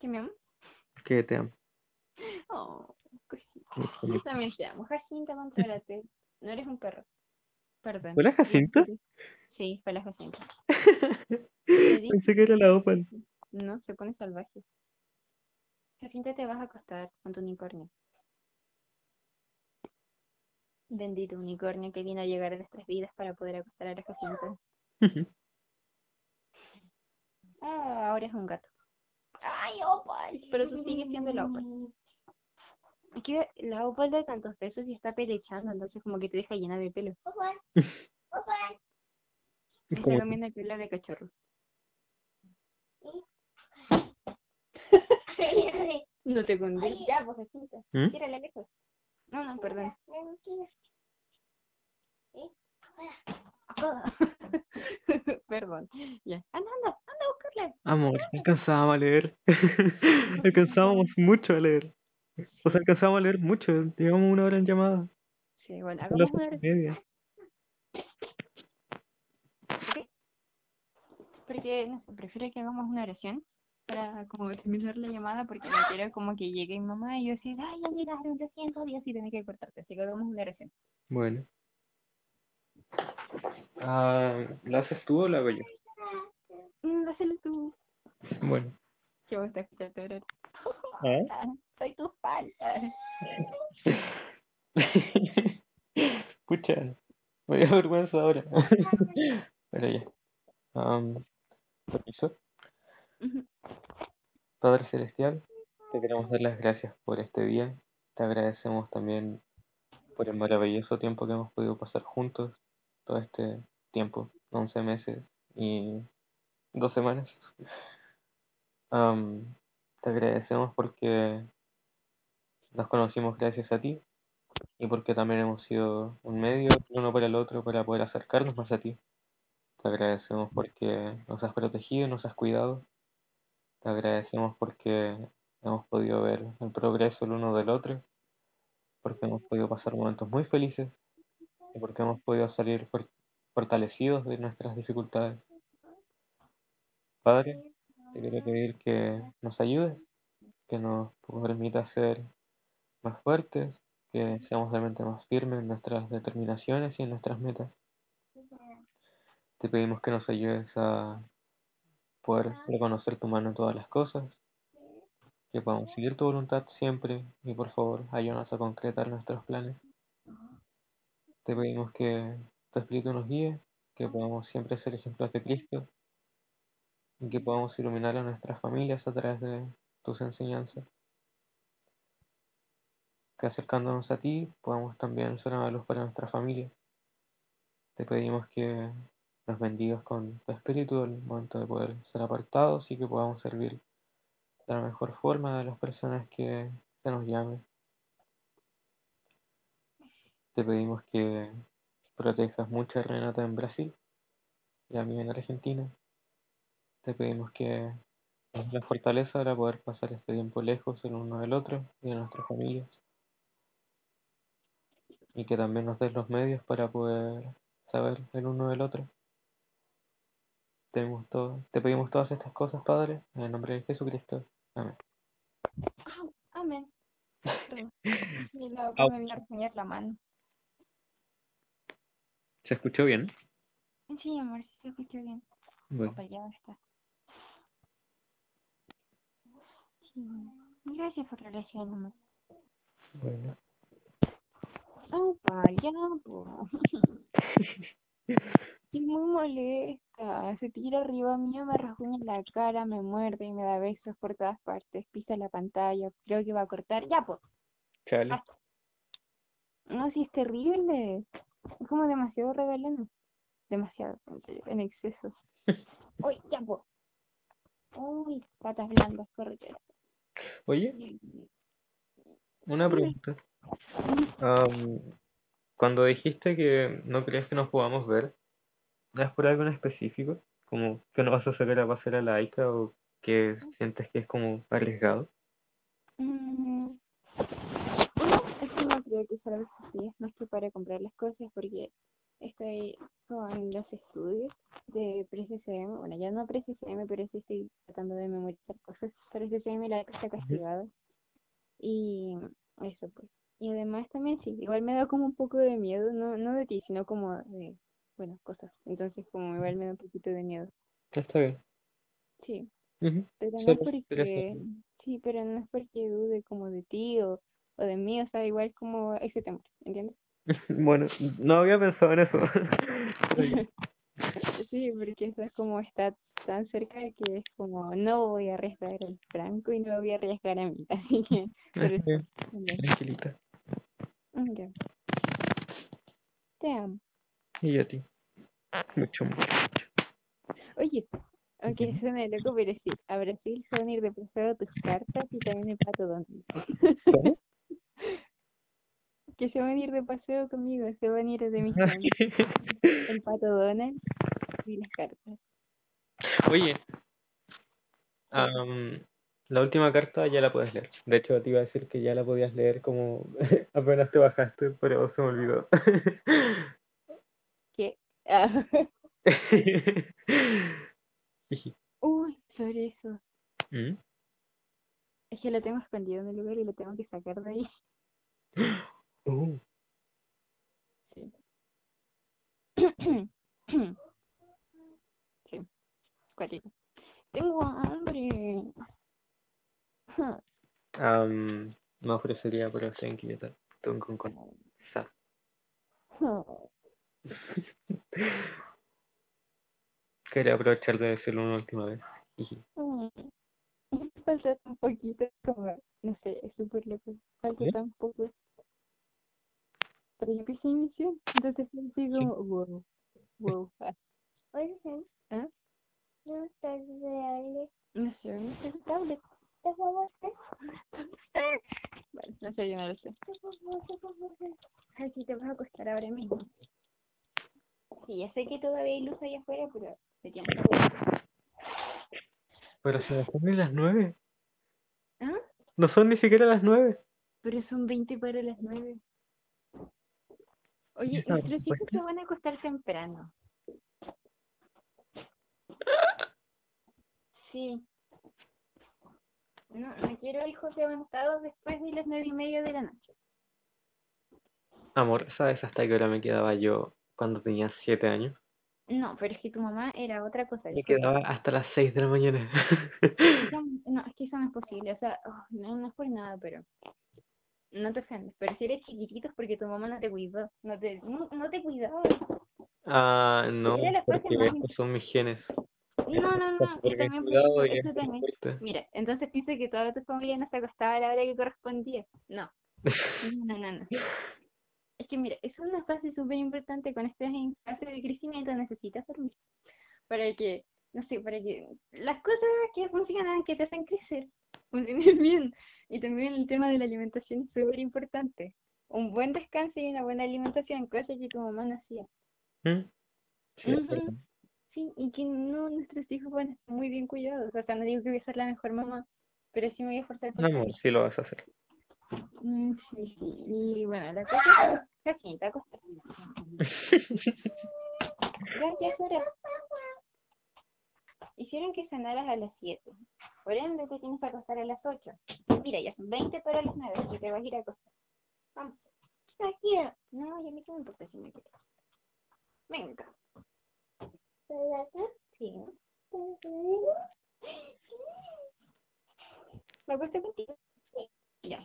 ¿Que me amo? Que te amo. Oh, cosita. Yo también te amo. Jacinta, contrólate. No eres un perro. Perdón. ¿Fue la Jacinta? Sí, fue la Jacinta. Pensé que era la Opal. No, se pone salvaje. Jacinta, te vas a acostar con tu unicornio. Bendito unicornio que vino a llegar a nuestras vidas para poder acostar a la Jacinta. Ah, ahora es un gato. ¡Ay, Opal! Pero tú sigues siendo la Opal. Es que la Opal da tantos besos y está pelechando, entonces como que te deja llena de pelo. Opal. Opal. Como- comiendo el pelo de cachorro. No te conviene. Ya, Jacinta. ¿Mm? Tírala lejos. No, no, perdón. Perdón. Ya. Anda, anda, anda a buscarla. Amor, alcanzábamos a leer. alcanzábamos mucho a leer. O sea, alcanzábamos a leer mucho. Llevamos una hora en llamada. Sí, bueno, hagamos una media. ¿ok? Porque, no sé, prefiero que hagamos una oración para como terminar la llamada porque no quiero como que llegue mi mamá y yo decir, ay, ya llegaron, lo siento, Dios, y tener que cortarte. Así que hagamos una oración. Bueno. Ah, ¿La haces tú o la hago yo? Mm, hazlo tú. Bueno. Que vos te escucharte orar. ¿Ah? Ah, Soy tu fan. Escucha, me da vergüenza ahora. Pero ya. Am, permiso. Padre Celestial, te queremos dar las gracias por este día. Te agradecemos también por el maravilloso tiempo que hemos podido pasar juntos. Todo este tiempo, 11 meses y dos semanas. Te agradecemos porque nos conocimos gracias a ti y porque también hemos sido un medio uno para el otro para poder acercarnos más a ti. Te agradecemos porque nos has protegido, nos has cuidado. Te agradecemos porque hemos podido ver el progreso el uno del otro, porque hemos podido pasar momentos muy felices y porque hemos podido salir for- fortalecidos de nuestras dificultades. Padre, te quiero pedir que nos ayudes, que nos permitas ser más fuertes, que seamos realmente más firmes en nuestras determinaciones y en nuestras metas. Te pedimos que nos ayudes a poder reconocer tu mano en todas las cosas, que podamos seguir tu voluntad siempre y por favor ayúdanos a concretar nuestros planes. Te pedimos que tu Espíritu nos guíe, que podamos siempre ser ejemplos de Cristo y que podamos iluminar a nuestras familias a través de tus enseñanzas. Que acercándonos a ti podamos también ser una luz para nuestra familia. Te pedimos que nos bendigas con tu Espíritu al momento de poder ser apartados y que podamos servir de la mejor forma a las personas que se nos llame. Te pedimos que protejas mucho a Renata en Brasil y a mí en Argentina. Te pedimos que nos la fortaleza para poder pasar este tiempo lejos el uno del otro y de nuestras familias. Y que también nos des los medios para poder saber el uno del otro. Tenemos todo, te pedimos todas estas cosas, Padre, en el nombre de Jesucristo. Amén. Amén. Y Ah. me vino a rasguñar la mano. ¿Se escuchó bien? Sí, amor, sí se escuchó bien. Bueno, Opa, ya está. Sí. Gracias por la lección, amor. bueno. Opa, ya, po. Es muy Se tira arriba mío, me rasguña la cara, me muerde y me da besos por todas partes. Pisa la pantalla, creo que va a cortar. Ya, pues. Chale. No, sí, es terrible. Es como demasiado regalón. Demasiado, en exceso. Uy, ya, pues. Uy, patas blandas, correcto. Oye, una pregunta. Am, cuando dijiste que no crees que nos podamos ver, ¿es por algo en específico? Como que no vas a sacar a pasear a la Aika o que sientes que es como arriesgado. Mm, es que no creo que sea algo así, es más que para comprar las cosas porque estoy con los estudios de pre-CCM, bueno, ya no pre-CCM, pero sí estoy tratando de memorizar cosas para CCM, la está castigada. Y eso pues. Y además también sí, igual me da como un poco de miedo, no, no de ti, sino como de, bueno, cosas. Entonces como igual me da un poquito de miedo. Está bien. Sí. Pero no porque, sí, pero no es porque dude como de ti o, o de mí, o sea, igual como ese temor, ¿entiendes? Bueno, no había pensado en eso. Pero. Sí, porque eso es como está tan cerca de que es como no voy a arriesgar al Franco y no voy a arriesgar a mí, así que también. tranquilita. Ya. Te amo. Y a ti. Mucho, mucho. Oye, aunque Ya. suene loco, pero sí, a Brasil se van a ir de paseo tus cartas y también el pato Donald. ¿Cómo? Que se van a ir de paseo conmigo, se van a ir de misión. El pato Donald y las cartas. Oye, am, la última carta ya la puedes leer. De hecho, te iba a decir que ya la podías leer como apenas te bajaste, pero se me olvidó. Uy, sobre eso. ¿Mm? Es que lo tengo escondido en el lugar y lo tengo que sacar de ahí. Uh, Sí. Sí, cuatito. Tengo hambre. am, me ofrecería, pero inquieta. Tengo con con. Sa. Quería aprovechar de decirlo una última vez. Jiji. Falta tan poquito como, no sé, es súper loco. Falta ¿Eh? tan poco. Pero yo empecé misión, entonces fue así como, wow, wow. ah. Oye, ¿Ah? no estás real. No sé, no sé tablet. Por favor, Vale, no sé, yo no lo sé. por favor, por favor. Ay, sí, te vas a acostar ahora mismo. Sí, ya sé que todavía hay luz allá afuera, pero que acostar. Pero no son ni las nueve. ¿Ah? No son ni siquiera las nueve. Pero son 20 para las 9. Oye, nuestros hijos se van a acostar temprano. Sí. No, no quiero hijos levantados después de las nueve y media de la noche. Amor, ¿sabes hasta qué hora me quedaba yo cuando tenía siete años? No, pero es que tu mamá era otra cosa. Me quedaba hasta las seis de la mañana. No, es que eso no es posible. O sea, oh, no, no es por nada, pero no te ofendes. Pero si eres chiquitito es porque tu mamá no te cuidó. No te, no, no te cuidó. Ah, no, porque más son mis genes. No, no, no. Y también cuidado eso, también. Mira, entonces piensa que toda tu familia no se acostaba a la hora que correspondía. No. No, no, no. Es que mira, es una fase súper importante cuando estás en fase de crecimiento, necesitas dormir. Para que, no sé, para que las cosas que funcionan, que te hacen crecer, funcionen bien. Y también el tema de la alimentación es súper importante. Un buen descanso y una buena alimentación, cosa que tu mamá no hacía. ¿Mm? Sí, y que no, nuestros hijos van a estar muy bien cuidados. O sea, no digo que voy a ser la mejor mamá, pero sí me voy a esforzar por Amor, serlo. sí lo vas a hacer. Mm, sí, sí. Y bueno, la cosa es ya es hora. Hicieron que cenaras a las 7. Por ende, te tienes que acostar a las 8. Mira, ya son 20 para las 9, así que te vas a ir a acostar. Vamos. Quiero. No, ya a mí qué me importa si me quieres. Venga. Sí. ¿Me acuesto contigo? Sí. Ya.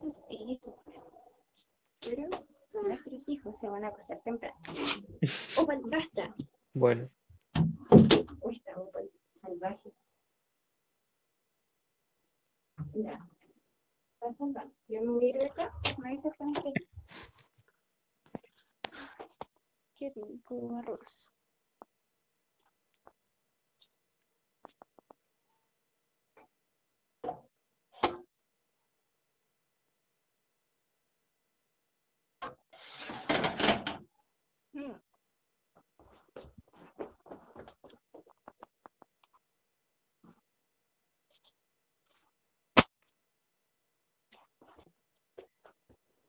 Sí, súper. Pero nuestros hijos se van a acostar temprano. ¡Oh, basta! Bueno, Uy, está poco salvaje. Ya. Pasa. Yo me voy a ir de acá. Me cuando esté aquí. Qué rico arroz. Mm.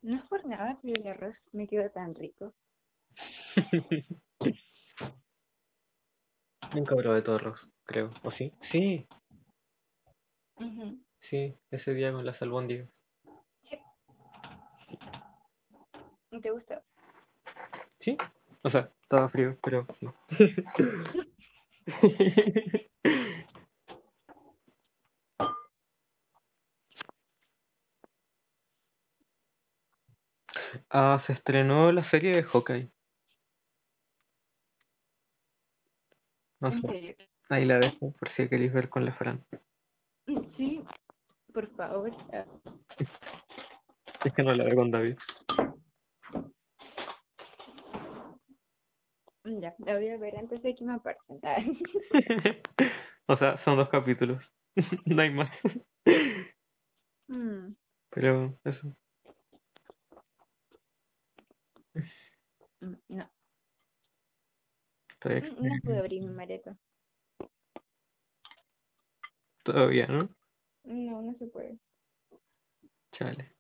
No es por nada, pero el arroz me quedó tan rico. nunca probé todo arroz, creo. ¿O sí? Sí, sí, ese día con las albóndigas. ¿Te gustó? Sí, o sea, estaba frío, pero sí. Ah, se estrenó la serie de Hawkeye. No ¿En sé, ahí la dejo por si queréis ver con la Fran. Sí, por favor. Es que no la veo con David. Ya, la voy a ver antes de que me. Ah, O sea, son dos capítulos. No hay más. mm, Pero eso. mm, No, mm, no pude abrir mi maleta. todavía, ¿no? No, no se puede. Chale.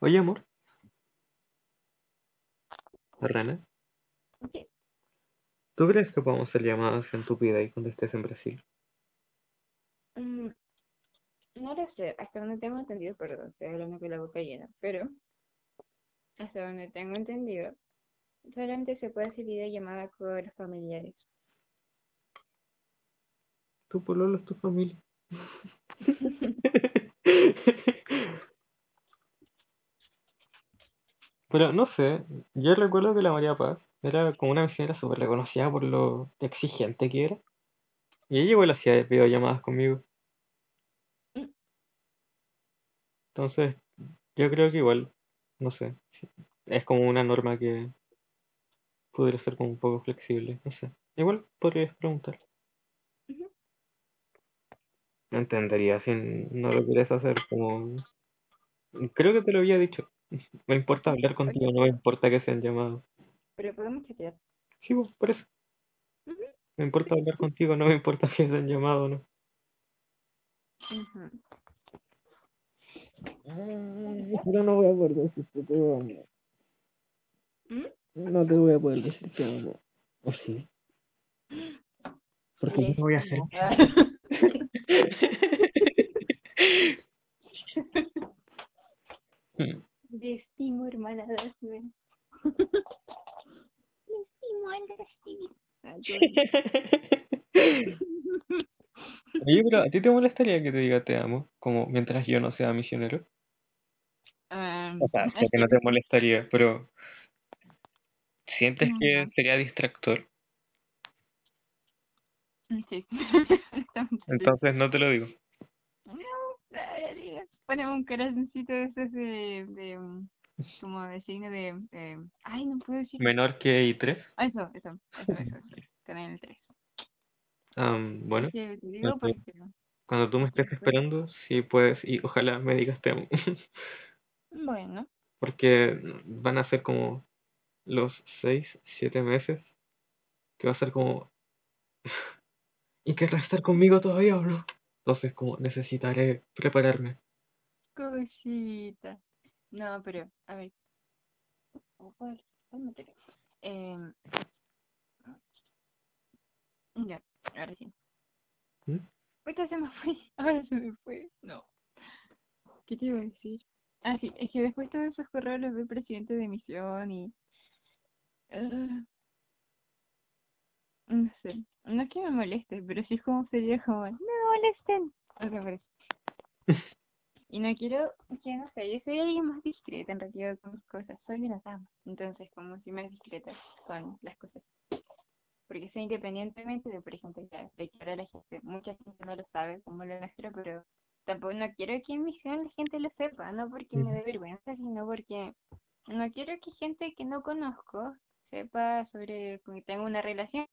Oye, amor. Rana, ¿Qué? ¿tú crees que podemos hacer llamadas en tu vida y cuando estés en Brasil? Mm, No lo sé, hasta donde tengo entendido, perdón, estoy hablando con la boca llena, pero hasta donde tengo entendido, solamente se puede hacer videollamada con los familiares. Tu pololo es tu familia. Pero no sé, yo recuerdo que la María Paz era como una misionera súper reconocida por lo exigente que era. Y ella igual hacía videollamadas conmigo. Mm. Entonces, yo creo que igual, no sé, es como una norma que podría ser como un poco flexible, no sé. Igual podrías preguntar. Entendería si no lo quieres hacer como... Creo que te lo había dicho. Me importa hablar contigo, no me importa que sean llamadas. Pero podemos chatear. Sí, pues, por eso. Me importa hablar contigo, no me importa que sean llamadas o no. Pero no voy a poder decirte te amo. ¿Mm? No te voy a poder decir te amo. ¿O sí? Porque yo no voy a hacer... Hmm. Te estimo, hermana. Estimo Stevie. Ah, qué bonito. Oye, pero ¿a ti te molestaría que te diga te amo? Como mientras yo no sea misionero. Ah, O sea, sé es que no te molestaría, pero ¿sientes que sería distractor? Sí. Entonces no te lo digo. Ponemos un corazoncito de esos de, de um, como de signo de, de- ay no puedo decir Menor que I3. Ah, eso eso eso eso, eso. con el 3 Am, bueno, te digo porque cuando tú me estés esperando, sí puedes y ojalá me digas te amo. bueno Porque van a ser como los 6, 7 meses que va a ser como... ¿Y querrás estar conmigo todavía o no? Entonces como necesitaré prepararme. Cosita no pero a ver. Em, ya ahora sí. Ahorita se me fue. Ahora se me fue. No. ¿Qué te iba a decir? Ah, sí, es que después todos esos correos los ve presidente de misión y. ah, no sé. No es que me moleste, pero sí es como sería como. No me molesten. O sea. Y no quiero que, no sé, yo soy alguien más discreta en realidad con mis cosas. Soy una dama. Entonces, como si más discreta con las cosas. Porque sé independientemente de, por ejemplo, de que ahora la gente, mucha gente no lo sabe como lo nuestro, pero tampoco no quiero que en misión la gente lo sepa, no porque me dé vergüenza, sino porque no quiero que gente que no conozco sepa sobre que tengo una relación.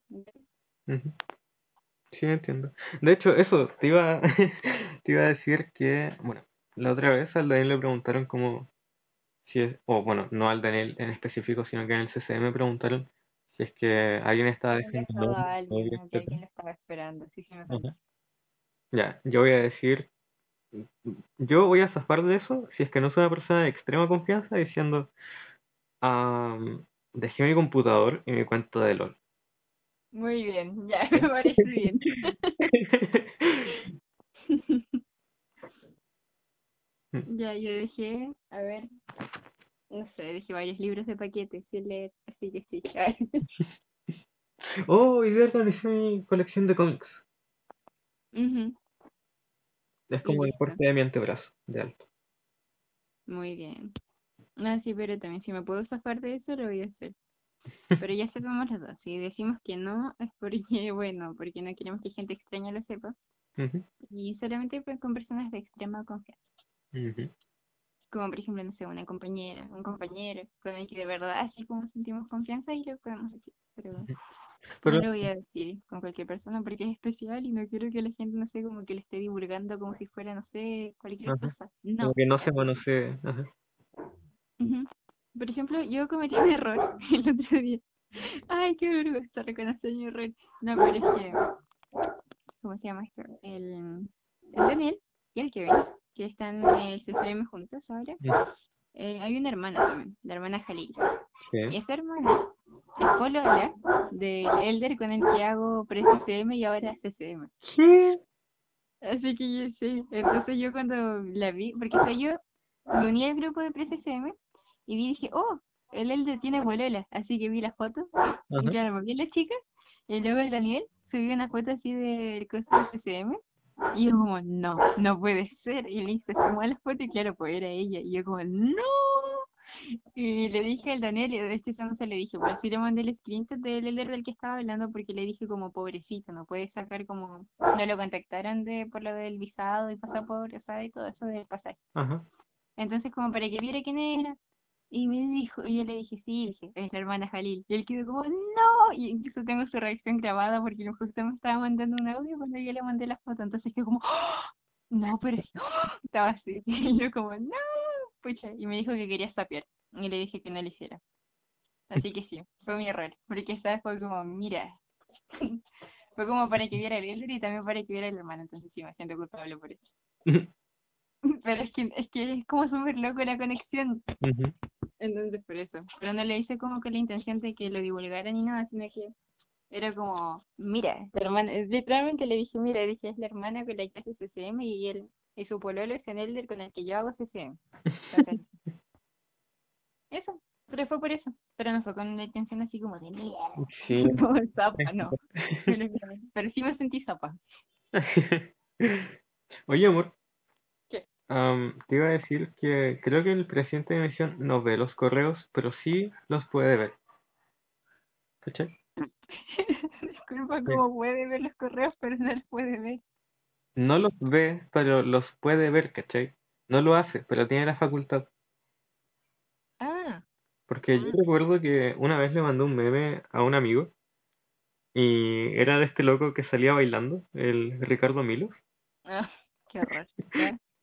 Sí, entiendo. De hecho, eso, te iba, te iba a decir que, bueno, la otra vez al Daniel le preguntaron como si es, o bueno, no al Daniel en específico, sino que en el CCM preguntaron si es que alguien estaba esperando. Sí, sí, me Ajá. contó. Ya, yo voy a decir, yo voy a zafar de eso si es que no soy una persona de extrema confianza diciendo, "Am, dejé mi computador y mi cuenta de LOL. Muy bien, ya me parece bien. Ya, yo dejé, a ver, no sé, dejé varios libros de paquete sin leer, así que sí. Oh, hoy día organicé mi colección de cómics. Es Y como el porte de mi antebrazo, de alto. Muy bien. No, sí, pero también si me puedo zafar de eso, lo voy a hacer. Pero ya sepamos los dos. Si decimos que no, es porque, bueno, porque no queremos que gente extraña lo sepa. Y solamente con personas de extrema confianza. Como por ejemplo, no sé, una compañera, un compañero, con el que de verdad así como sentimos confianza y lo podemos decir. Pero Pero no lo voy a decir con cualquier persona porque es especial y no quiero que la gente, no sé, como que le esté divulgando como si fuera, no sé, cualquier cosa. como No. que no se manosee. Por ejemplo, yo cometí un error el otro día. Ay, qué vergüenza reconocer mi error. No, pero es que, ¿cómo se llama esto? El, el Daniel y el Kevin, que están en el CCM juntos ahora. Eh, hay una hermana también, la hermana Jalil. Y esa hermana es polola del Elder con el que hago pre-CCM y ahora CCM. ¿Qué? Así que yo sí. Entonces yo cuando la vi, porque soy yo, me uní al grupo de pre-CCM y vi y dije, oh, el Elder tiene polola. Así que vi la foto y Ajá. claro, me vi la chica y luego el Daniel subió una foto así del costo de CCM y yo como, no, no puede ser. Y le hice a la foto y claro, pues era ella. Y yo como, no. Y le dije al Daniel, y de hecho se le dije, pero sí le mandé el screenshot del Elder del que estaba hablando porque le dije como pobrecito, no puede sacar como, no lo contactaron de por lo del visado y pasaporte, o sea, y todo eso del pasaje. Ajá. Entonces como para que viera quién era. Y me dijo, y yo le dije, sí, dije, es la hermana Jalil. Y él quedó como, no. Y incluso tengo su reacción grabada porque justo me estaba mandando un audio cuando yo le mandé la foto. Entonces quedó como, "¡Ah! no, pero es- estaba así. Y yo como, no, pucha. Y me dijo que quería sapear. Y le dije que no lo hiciera. Así que sí, fue mi error. Porque esa fue como, mira. Fue como para que viera el Elder y también para que viera el hermano. Entonces sí, me siento culpable por eso. Pero es que es, que es como súper loco la conexión. Ujú. Entonces, por eso. Pero no le hice como con la intención de que lo divulgara ni nada, sino que era como, mira, la hermana, literalmente le dije, mira, dije, es la hermana con la que hace CCM y él, y su pololo es el elder con el que yo hago CCM. Entonces, eso, pero fue por eso. Pero no fue con la intención así como de mierda, Sí. como zapa, no. Pero, pero sí me sentí zapa. Oye, amor. Am, te iba a decir que creo que el presidente de misión no ve los correos, pero sí los puede ver. ¿Cachai? Disculpa, Sí. como puede ver los correos, pero no los puede ver. No los ve, pero los puede ver, ¿cachai? No lo hace, pero tiene la facultad. Ah, Porque yo Ah. recuerdo que una vez le mandé un meme a un amigo y era de este loco que salía bailando, el Ricardo Milos. ah, qué horror.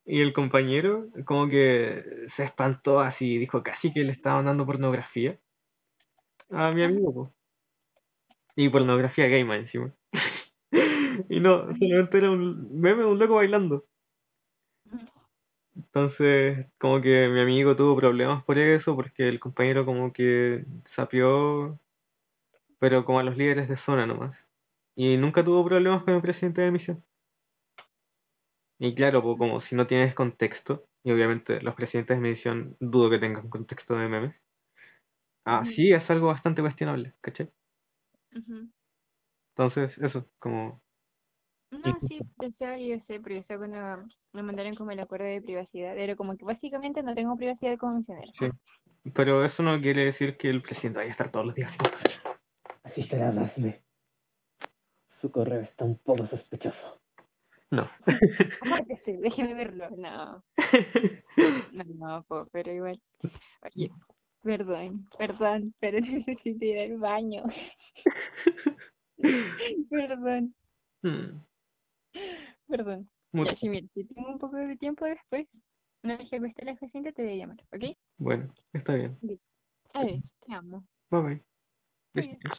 Y el compañero como que se espantó así, dijo casi que le estaba mandando pornografía a mi Ah. amigo, po. Y pornografía gay más encima. Y no, solamente era un meme de un loco bailando. Entonces, como que mi amigo tuvo problemas por eso, porque el compañero como que sapió, pero como a los líderes de zona nomás. Y nunca tuvo problemas con el presidente de misión. Y claro, pues, como si no tienes contexto, y obviamente los presidentes de medición dudo que tengan contexto de memes. Ah, sí, es algo bastante cuestionable, ¿cachai? Entonces, eso, como... No, sí, sé, yo sé, pero yo sé cuando me mandaron como el acuerdo de privacidad. Era como que básicamente no tengo privacidad convencional. Sí. Pero eso no quiere decir que el presidente vaya a estar todos los días así. Así será, Dasme. Su correo está un poco sospechoso. No. Apártese, déjeme verlo. No, no, no, po, pero igual. Oye, perdón, perdón, pero necesito ir al baño. Perdón, Hmm, perdón. muy- Ya, sí, mira, si tengo un poco de tiempo después, una vez que esté la paciente, te voy a llamar, ¿ok? Bueno, está bien. Adiós, te amo. Bye bye. Adiós.